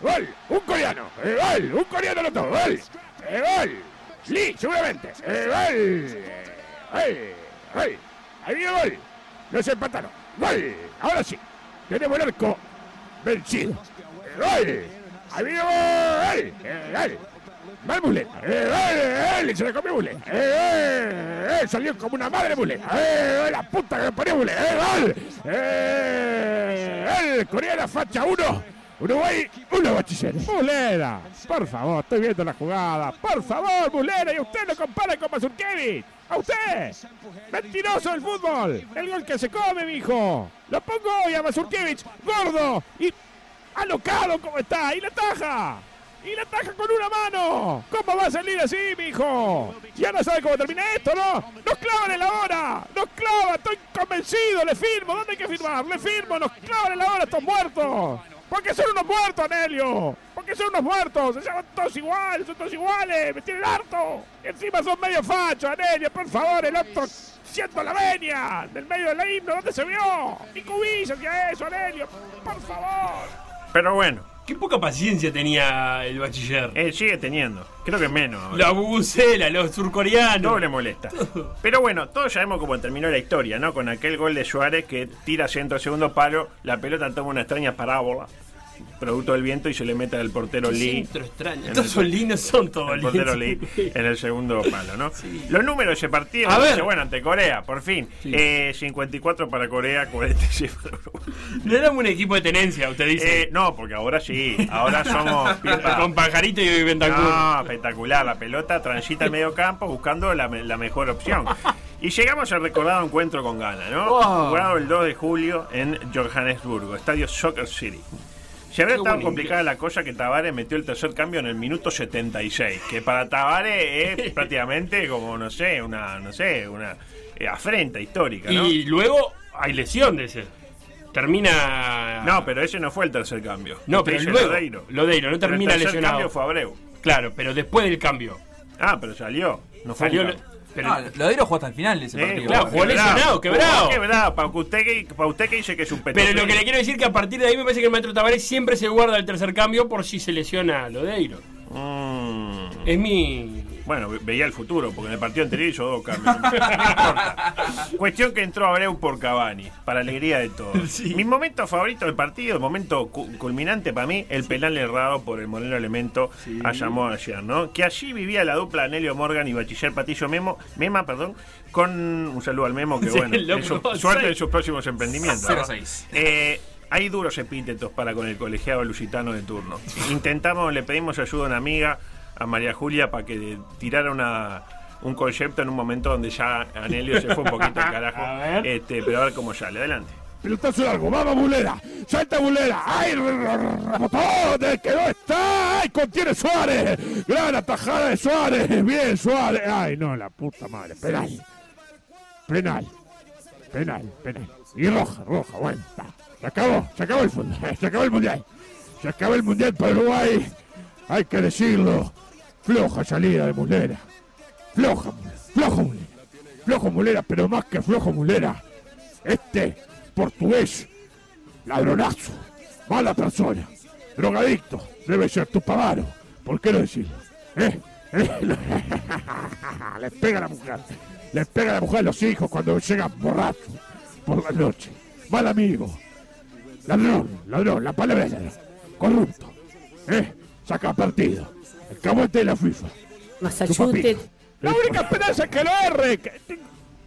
¡Gol! ¡Un coreano! eh, ¡Gol! ¡Un coreano lo todo! ¡Gol! eh, ¡Gol! ¡Lee, seguramente! eh, ¡Gol! ¡Gol! ¡Gol! ¡Ahí viene gol! No se empataron. ¡Gol! Ahora sí. Tenemos el arco vencido. Eh, ¡Gol! ¡Ahí viene gol! eh, ¡Gol! ¡Mal Mulet! ¡Eh, gol! ¡Eh, ¡Se la comió! ¡Eh, eh, eh, ¡Salió como una madre Mulet! ¡Eh, la puta que me Mulet! ¡Eh, gol! ¡Eh, gol! Coreana facha 1. Uruguay 1, bachiller. Mulera, por favor, estoy viendo la jugada. Por favor, Mulera, y usted lo compara con Mazurkiewicz. ¡A usted! ¡Mentiroso del fútbol! El gol que se come, mijo. Lo pongo hoy a Mazurkiewicz, gordo y alocado como está. ¡Y la taja! ¡Y la taja con una mano! ¿Cómo va a salir así, mijo? Ya no sabe cómo termina esto, ¿no? ¡Nos clavan en la hora! ¡Nos clavan! ¡Estoy convencido! ¡Le firmo! ¿Dónde hay que firmar? ¡Le firmo! ¡Nos clavan en la hora estos muertos! ¿Por qué son unos muertos, Anelio? ¿Por qué son unos muertos? Se llaman todos iguales, son todos iguales, me tienen harto. Y encima son medio fachos, Anelio, por favor, el otro siendo la venia del medio del himno, ¿dónde se vio? Y Cubillo hacía eso, Anelio, por favor. Pero bueno. Qué poca paciencia tenía el bachiller. Él sigue teniendo. Creo que menos. La bubucela, los surcoreanos. Todo le molesta. Pero bueno, todos sabemos cómo terminó la historia, ¿no? Con aquel gol de Suárez que tira centro al segundo palo, la pelota toma una extraña parábola, producto del viento, y se le mete al portero Qué Lee. extraño. En Todos el- son lindos, son todos el portero. Lee en el segundo palo, ¿no? Los números de ese partido, A ver. bueno, ante Corea, por fin. Eh, 54 para Corea, 46 para Uruguay. No éramos un equipo de tenencia, usted dice. Eh, no, porque ahora sí, ahora somos. Con Pajarito y Bentancur. No, espectacular. La pelota transita el medio campo buscando la, me- la mejor opción. Y llegamos al recordado encuentro con Ghana, ¿no? Wow. Jugado el 2 de julio en Johannesburgo, estadio Soccer City. Se había buen complicada la cosa que Tavares metió el tercer cambio en el minuto 76, que para Tavares es prácticamente como, no sé, una, no sé, una eh, afrenta histórica, ¿no? Y luego hay lesión de ese. termina. No, pero ese no fue el tercer cambio. No, pero dice luego. Lodeiro. Lodeiro, no Pero termina el tercer lesionado. cambio fue Abreu. Claro, pero después del cambio. Ah, pero salió. No fue Salió lo- pero- Ah, Lodeiro jugó hasta el final de ese partido. claro, jugó lesionado, quebrado. Quebrado. Para usted, que, para usted que dice que es un Pero lo que le quiero decir es que a partir de ahí me parece que el maestro Tavares siempre se guarda el tercer cambio por si se lesiona Lodeiro. Es mi. Bueno, ve- veía el futuro, porque en el partido anterior hizo dos cambios. No importa. Cuestión que entró Abreu por Cavani, para alegría de todos. Mi momento favorito del partido, el momento cu- culminante para mí, el penal errado por el Moreno Elemento a Llamó ayer, ¿no? Que allí vivía la dupla Anelio Morgan y Bachiller Patillo Memo, Mema, perdón, con un saludo al Memo, que Sí, bueno, su- suerte en sus próximos emprendimientos. ¿no? 0-6. Eh, hay duros epítetos para con el colegiado lusitano de turno. Intentamos, le pedimos ayuda a una amiga, a María Julia, para que tirara una, un concepto en un momento donde ya Anelio se fue un poquito al carajo. Este, pero a ver cómo sale. Adelante. Pelotazo largo, vamos Bulera, salta Bulera, ¡ay! ¡Rebotón! ¡El que no está! ¡Ay! Contiene Suárez, gran atajada de Suárez, bien Suárez, ¡ay no, la puta madre! Penal, penal, penal, penal, y roja, roja, bueno, va. se acabó, se acabó el fútbol, se acabó el mundial, se acabó el mundial para Uruguay, hay que decirlo, floja salida de Mulera, floja, flojo Mulera, flojo Mulera, pero más que flojo Mulera, este portugués, ladronazo, mala persona, drogadicto, debe ser tu pavaro. ¿Por qué no decirlo? ¿Eh? ¿Eh? le pega a la mujer, le pega a la mujer a los hijos cuando llegan borrachos por la noche. Mal amigo, ladrón, ladrón, la palabra es ladrón, corrupto, ¿eh? Saca partido, de la FIFA. Massachusetts. La única esperanza es que lo erre, que,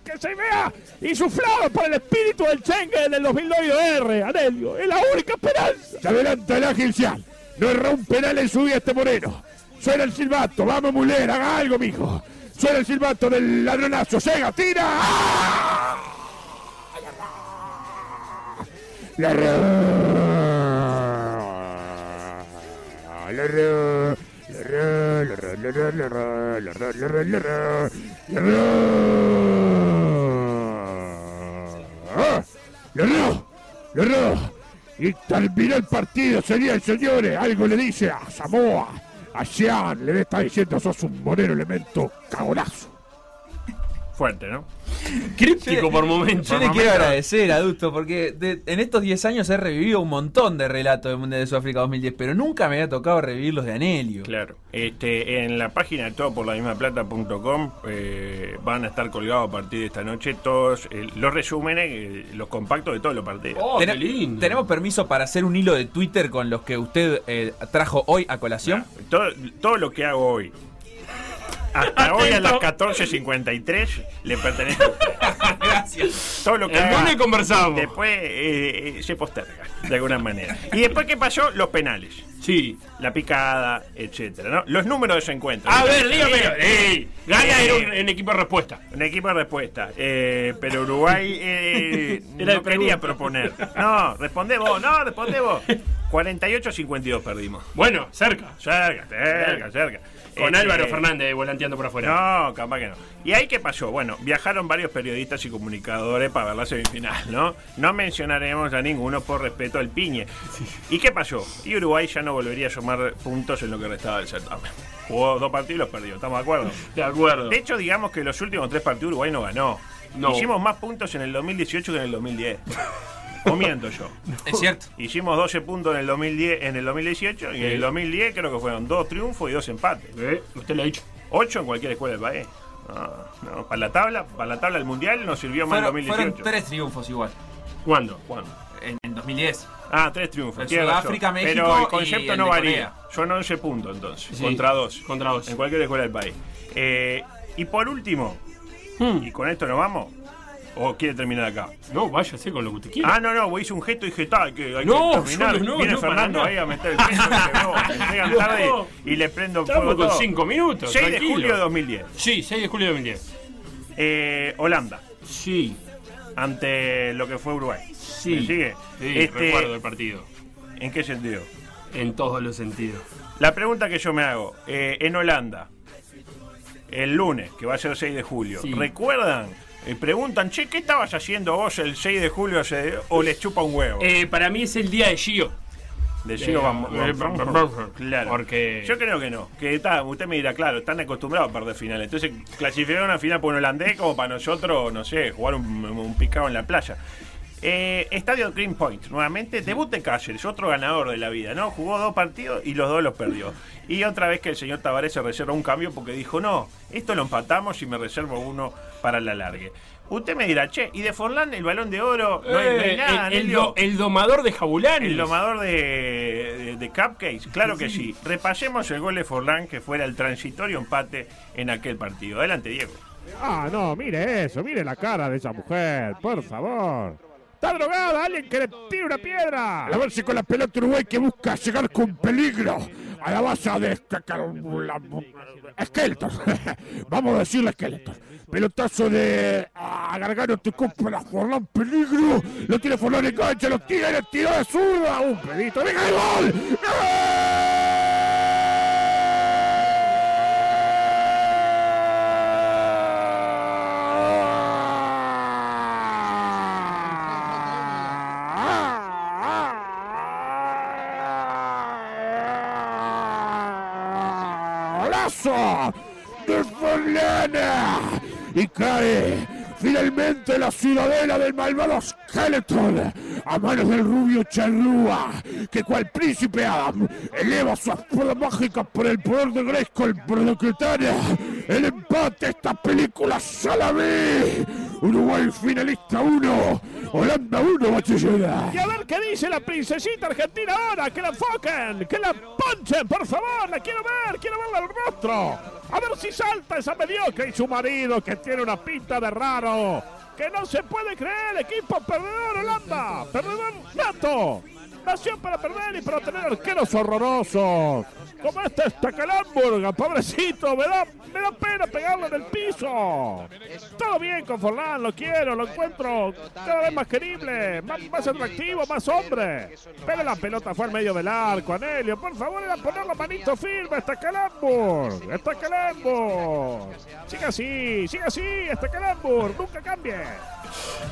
que se vea insuflado por el espíritu del Schengen del 2009 y lo erre, Anelio. Es la única esperanza. Se adelanta el ágil Cial. No erró un penal en su vida este moreno. Suena el silbato. Vamos, Mulera, haga algo, mijo. Suena el silbato del ladronazo. Llega, tira. ¡Ah! La erró. La erró. Y terminó el partido, y señores. Algo le dice a Samoa, a Sean, le está diciendo sos un moreno elemento cagonazo. Fuerte, ¿no? Críptico por momentos. Yo le quiero agradecer, adulto, porque de- en estos 10 años he revivido un montón de relatos del Mundial de Sudáfrica 2010, pero nunca me había tocado revivir los de Anelio. Claro. Este, en la página de todo por la misma plata.com eh, van a estar colgados a partir de esta noche todos eh, los resúmenes, eh, los compactos de todos los partidos. Oh, Ten- ¿Tenemos permiso para hacer un hilo de Twitter con los que usted eh, trajo hoy a colación? Todo, todo lo que hago hoy. Hasta hoy a las 14.53 le pertenece a usted. Gracias. Todo lo que haga lunes conversamos. Después eh, eh, se posterga, de alguna manera. Y después, ¿qué pasó? Los penales. Sí. La picada, etcétera, ¿no? Los números de ese encuentro. A ver, dígame. ¡Ey! Gana Eh, en un en equipo de respuesta. Un equipo de respuesta. Eh, pero Uruguay eh, Era no quería proponer. No, responde vos, no, responde vos. 48-52 perdimos. Bueno, cerca. Cerca, cerca, cerca. Con Este, Álvaro Fernández volanteando por afuera. No, capaz que no. ¿Y ahí qué pasó? Bueno, viajaron varios periodistas y comunicadores para ver la semifinal, ¿no? No mencionaremos a ninguno por respeto al piñe. ¿Y qué pasó? Y Uruguay ya no volvería a sumar puntos en lo que restaba del certamen. Jugó dos partidos y los perdió, ¿estamos de acuerdo? De acuerdo. De hecho, digamos que los últimos tres partidos Uruguay no ganó. No. Hicimos más puntos en el 2018 que en el 2010. ¿O miento yo? Es cierto. Hicimos 12 puntos en el 2010, en el 2018 y en el 2010 creo que fueron dos triunfos y dos empates. Usted lo ha dicho. 8 en cualquier escuela del país. No, no, para la tabla, para la tabla del mundial nos sirvió más el Fueron, 2018. fueron tres triunfos igual. ¿Cuándo? ¿Cuándo? En, en 2010. Ah, tres triunfos. En. Sudáfrica, México Pero el concepto no varía. Son 11 puntos entonces. Sí, contra dos. Contra dos. En cualquier escuela del país. Eh, y por último, Hmm. y con esto nos vamos, ¿o quiere terminar acá? No, váyase con lo que usted quiera. Ah, no, no, vos hice un gesto y dije, "Ta, que hay No, que terminar. no, Viene no, Fernando ahí a meter el peso. llegan tarde y le prendo Estamos fuego con todo. cinco minutos, 6 de tranquilo. julio de 2010. Sí, 6 de julio de 2010. Eh, Holanda, Sí, ante lo que fue Uruguay. sí. ¿Me sigue? Sí, Este, recuerdo el partido. ¿En qué sentido? En todos los sentidos. La pregunta que yo me hago, eh, en Holanda, el lunes, que va a ser 6 de julio, Sí. ¿recuerdan preguntan, che, ¿qué estabas haciendo vos el 6 de julio o les chupa un huevo? Eh, para mí es el día de Gio. De Gio Eh, Van- Van- Van- Van- Van- Claro. porque- Yo creo que no. Que está, usted me dirá, claro, están acostumbrados a perder finales. Entonces, clasificar una final por un holandés como para nosotros, no sé, jugar un, un picado en la playa. Eh, Estadio Green Point, nuevamente, debut de Cáceres, otro ganador de la vida, ¿no? Jugó dos partidos y los dos los perdió. Y otra vez que el señor Tavares se reserva un cambio porque dijo, no, esto lo empatamos y me reservo uno para la largue. Usted me dirá, che, ¿y de Forlán el balón de oro? No hay, no hay Eh, nada, el, el Nelio? do- el domador de Jabulani. El domador de, de, de cupcakes, claro que sí. Repasemos el gol de Forlán que fuera el transitorio empate en aquel partido. Adelante, Diego. Ah, no, mire eso, mire la cara de esa mujer, por favor. Está drogada, alguien que le tire una piedra. A ver si con la pelota Uruguay que busca llegar con peligro a la base de Skeletor. Vamos a decirle Skeletor. Pelotazo de a Gargano te compra Forlán peligro. Lo tiene Forlán en cancha, lo tiene, tiró de zurda. Un pedito. ¡Venga el gol! ¡Golazo! ¡De Forlana! Y cae finalmente la ciudadela del malvado Skeletor a manos del rubio Charrúa, que cual príncipe Adam eleva su espada mágica por el poder de Grayskull por decretar el empate esta película ya la. Uruguay finalista 1, Holanda 1, bachillera. Y a ver qué dice la princesita argentina ahora, que la enfoquen, que la ponchen, por favor, la quiero ver, quiero verla al rostro. A ver si salta esa mediocre y su marido que tiene una pinta de raro. Que no se puede creer, equipo perdedor Holanda, perdedor nato. Nació para perder y para tener arqueros horrorosos. Como este Stackelenburg, pobrecito, me da, me da pena pegarlo en el piso. Todo bien con Forlán, lo quiero, lo encuentro cada vez más querible, más, más atractivo, más hombre. Pero la pelota fue al medio del arco, Anelio. Por favor, era poner la manito firme, Stackelenburg, Stackelenburg. Siga así, siga así, Stackelenburg, nunca cambie.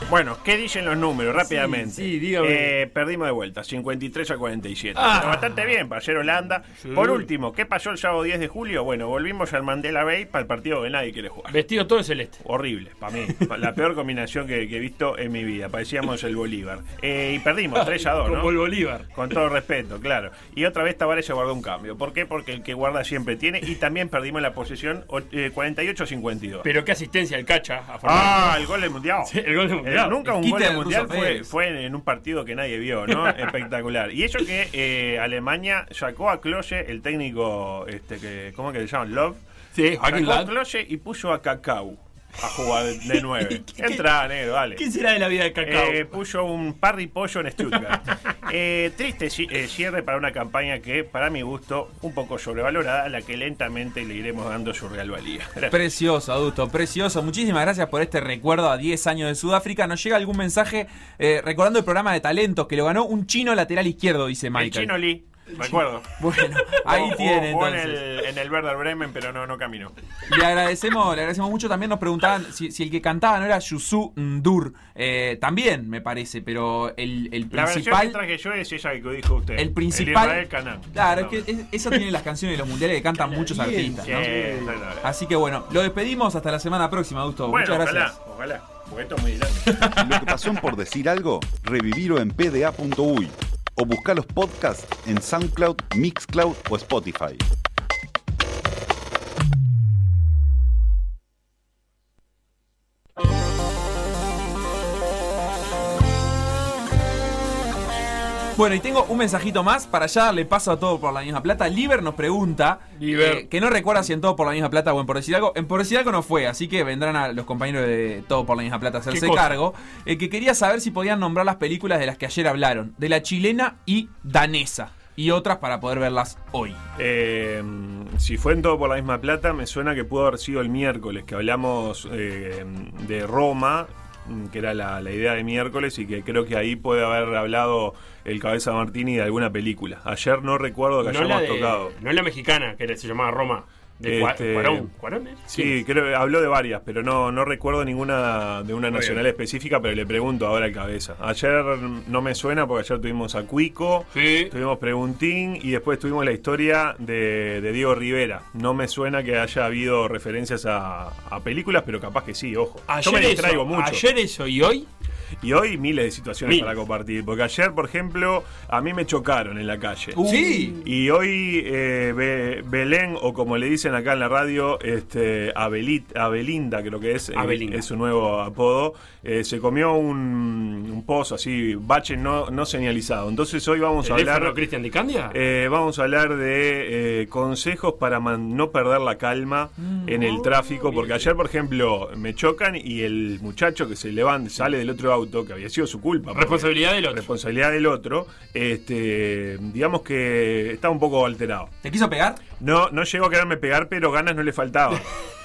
Bueno, ¿qué dicen los números rápidamente? sí, dígame. Eh, perdimos de vuelta, 53 a 47. Ah. Pero bastante bien para ayer Holanda. Sí. Por último, ¿qué pasó el sábado 10 de julio? Bueno, volvimos al Mandela Bay para el partido que nadie quiere jugar. Vestido todo de celeste. Horrible, para mí. La peor combinación que, que he visto en mi vida. Parecíamos el Bolívar. Eh, y perdimos 3 a 2, ¿no? Como el Bolívar. Con todo respeto, claro. Y otra vez Tavares se guardó un cambio. ¿Por qué? Porque el que guarda siempre tiene. Y también perdimos la posesión eh, 48-52. Pero qué asistencia el cacha a. Ah, el gol del mundial. Sí, el gol del Mundial. Eh, nunca El un gol del mundial fue, en un partido que nadie vio, ¿no? Espectacular. Y eso que eh, Alemania sacó a Klose, el técnico, este que, ¿cómo que se llama? Love. Sí, Joaquín Sacó a. Klose y puso a Cacau a jugar de 9. Entra, negro, dale. ¿Qué será de la vida de Cacao? Eh, puso un parry pollo en Stuttgart. Eh, triste eh, cierre para una campaña que, para mi gusto, un poco sobrevalorada, a la que lentamente le iremos dando su real valía. Gracias. Precioso, adulto, precioso. Muchísimas gracias por este recuerdo a 10 años de Sudáfrica. Nos llega algún mensaje eh, recordando el programa de talentos que lo ganó un chino lateral izquierdo, dice El Michael. chino Lee, recuerdo. Bueno, ahí Jugó- tiene jugó en entonces. el, en el Werder Bremen, pero no, no caminó. Le agradecemos, le agradecemos mucho. También nos preguntaban si, si el que cantaba no era Yusu Ndur. Eh, también me parece, pero el, el La versión que principal. traje yo es esa que dijo usted. El principal. Israel Canán. Claro, es que es- eso tiene las canciones de los mundiales que cantan muchos artistas. Sí, ¿no? exactamente. Así que bueno, lo despedimos hasta la semana próxima, Augusto. Bueno, Muchas gracias. ojalá, ojalá. Porque esto es muy grande. Lo que pasó en por decir algo, revivirlo en pda.uy o buscar los podcasts en SoundCloud, Mixcloud o Spotify. Bueno, y tengo un mensajito más para ya darle paso a todo por la misma plata. Liber nos pregunta Liber. eh, que no recuerda si en todo por la misma plata o en por decir algo. En por decir algo no fue, así que vendrán a los compañeros de todo por la misma plata a hacerse cargo. Eh, que quería saber si podían nombrar las películas de las que ayer hablaron, de la chilena y danesa. Y otras para poder verlas hoy. Eh, si fue en todo por la misma plata, me suena que pudo haber sido el miércoles, que hablamos eh, de Roma, que era la, la idea de miércoles, y que creo que ahí puede haber hablado el Cabeza Martini de alguna película. Ayer no recuerdo que No hayamos de- tocado. no la mexicana, que se llamaba Roma. De Este, Cuarón. ¿Cuarón es? Sí, creo habló de varias, pero no, no recuerdo ninguna de una Muy nacional bien. específica, pero le pregunto ahora al cabeza. Ayer no me suena porque ayer tuvimos a Cuico, tuvimos Preguntín y después tuvimos la historia de, de Diego Rivera. No me suena que haya habido referencias a, a películas, pero capaz que sí, ojo. Yo me Ayer distraigo eso, mucho. ayer eso y hoy. Y hoy miles de situaciones Miles. para compartir. Porque ayer, por ejemplo, a mí me chocaron en la calle. Uh. Sí. Y hoy eh, Be- Belén, o como le dicen acá en la radio, este, Abelit, Abelinda, creo que es, eh, Abelinda. es su nuevo apodo, eh, se comió un, un pozo así, bache no, no señalizado. Entonces hoy vamos a ¿Teléfono hablar... Cristian de Candia? Eh, vamos a hablar de eh, consejos para man- no perder la calma en el tráfico, porque ayer, por ejemplo, me chocan y el muchacho que se levanta, sale del otro auto, que había sido su culpa. Responsabilidad del otro. Responsabilidad del otro, este, digamos que estaba un poco alterado. ¿Te quiso pegar? No, no llegó a quererme pegar, pero ganas no le faltaban.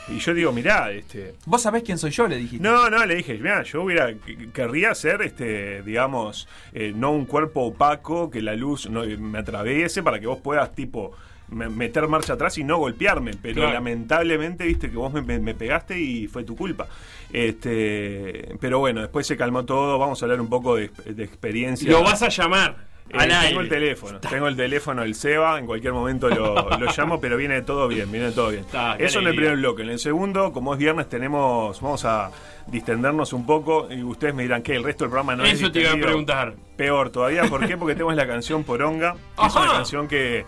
Y yo digo, mirá, este. ¿Vos sabés quién soy yo? Le dijiste. No, no, le dije, mira, yo hubiera, que- querría ser, este, digamos, eh, no un cuerpo opaco, que la luz no, me atraviese para que vos puedas, tipo, meter marcha atrás y no golpearme. Pero Claro. lamentablemente, viste, que vos me, pegaste y fue tu culpa. Este, pero bueno, después se calmó todo, vamos a hablar un poco de, de experiencia. Lo vas a llamar Eh, tengo aire. el teléfono, tengo el teléfono del Seba, en cualquier momento lo, lo llamo, pero viene todo bien, viene todo bien. Está, Eso en el primer bloque. En el segundo, como es viernes, tenemos, vamos a distendernos un poco y ustedes me dirán que el resto del programa no es Eso te iba a preguntar. Peor todavía, ¿por qué? Porque tenemos la canción Poronga, que es una canción que,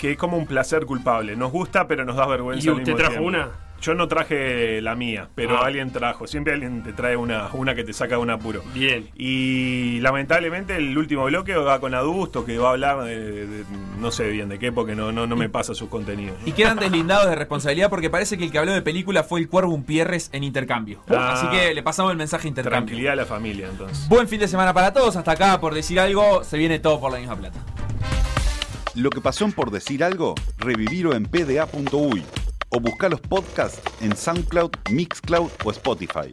que es como un placer culpable. Nos gusta, pero nos da vergüenza. ¿Y al usted mismo trajo tiempo. una? Yo no traje la mía, pero Ah. alguien trajo. Siempre alguien te trae una, una que te saca de un apuro. Bien. Y lamentablemente el último bloque va con Adusto, que va a hablar de, de- no sé bien de qué, porque no, no, no me pasa sus contenidos. Y quedan deslindados de responsabilidad porque parece que el que habló de película fue el Cuervo Pierres en intercambio. Ah. Así que le pasamos el mensaje intercambio. Tranquilidad a la familia, entonces. Buen fin de semana para todos. Hasta acá, por decir algo, se viene todo por la misma plata. Lo que pasó por decir algo, revivirlo en pda.uy o buscar los podcasts en SoundCloud, Mixcloud o Spotify.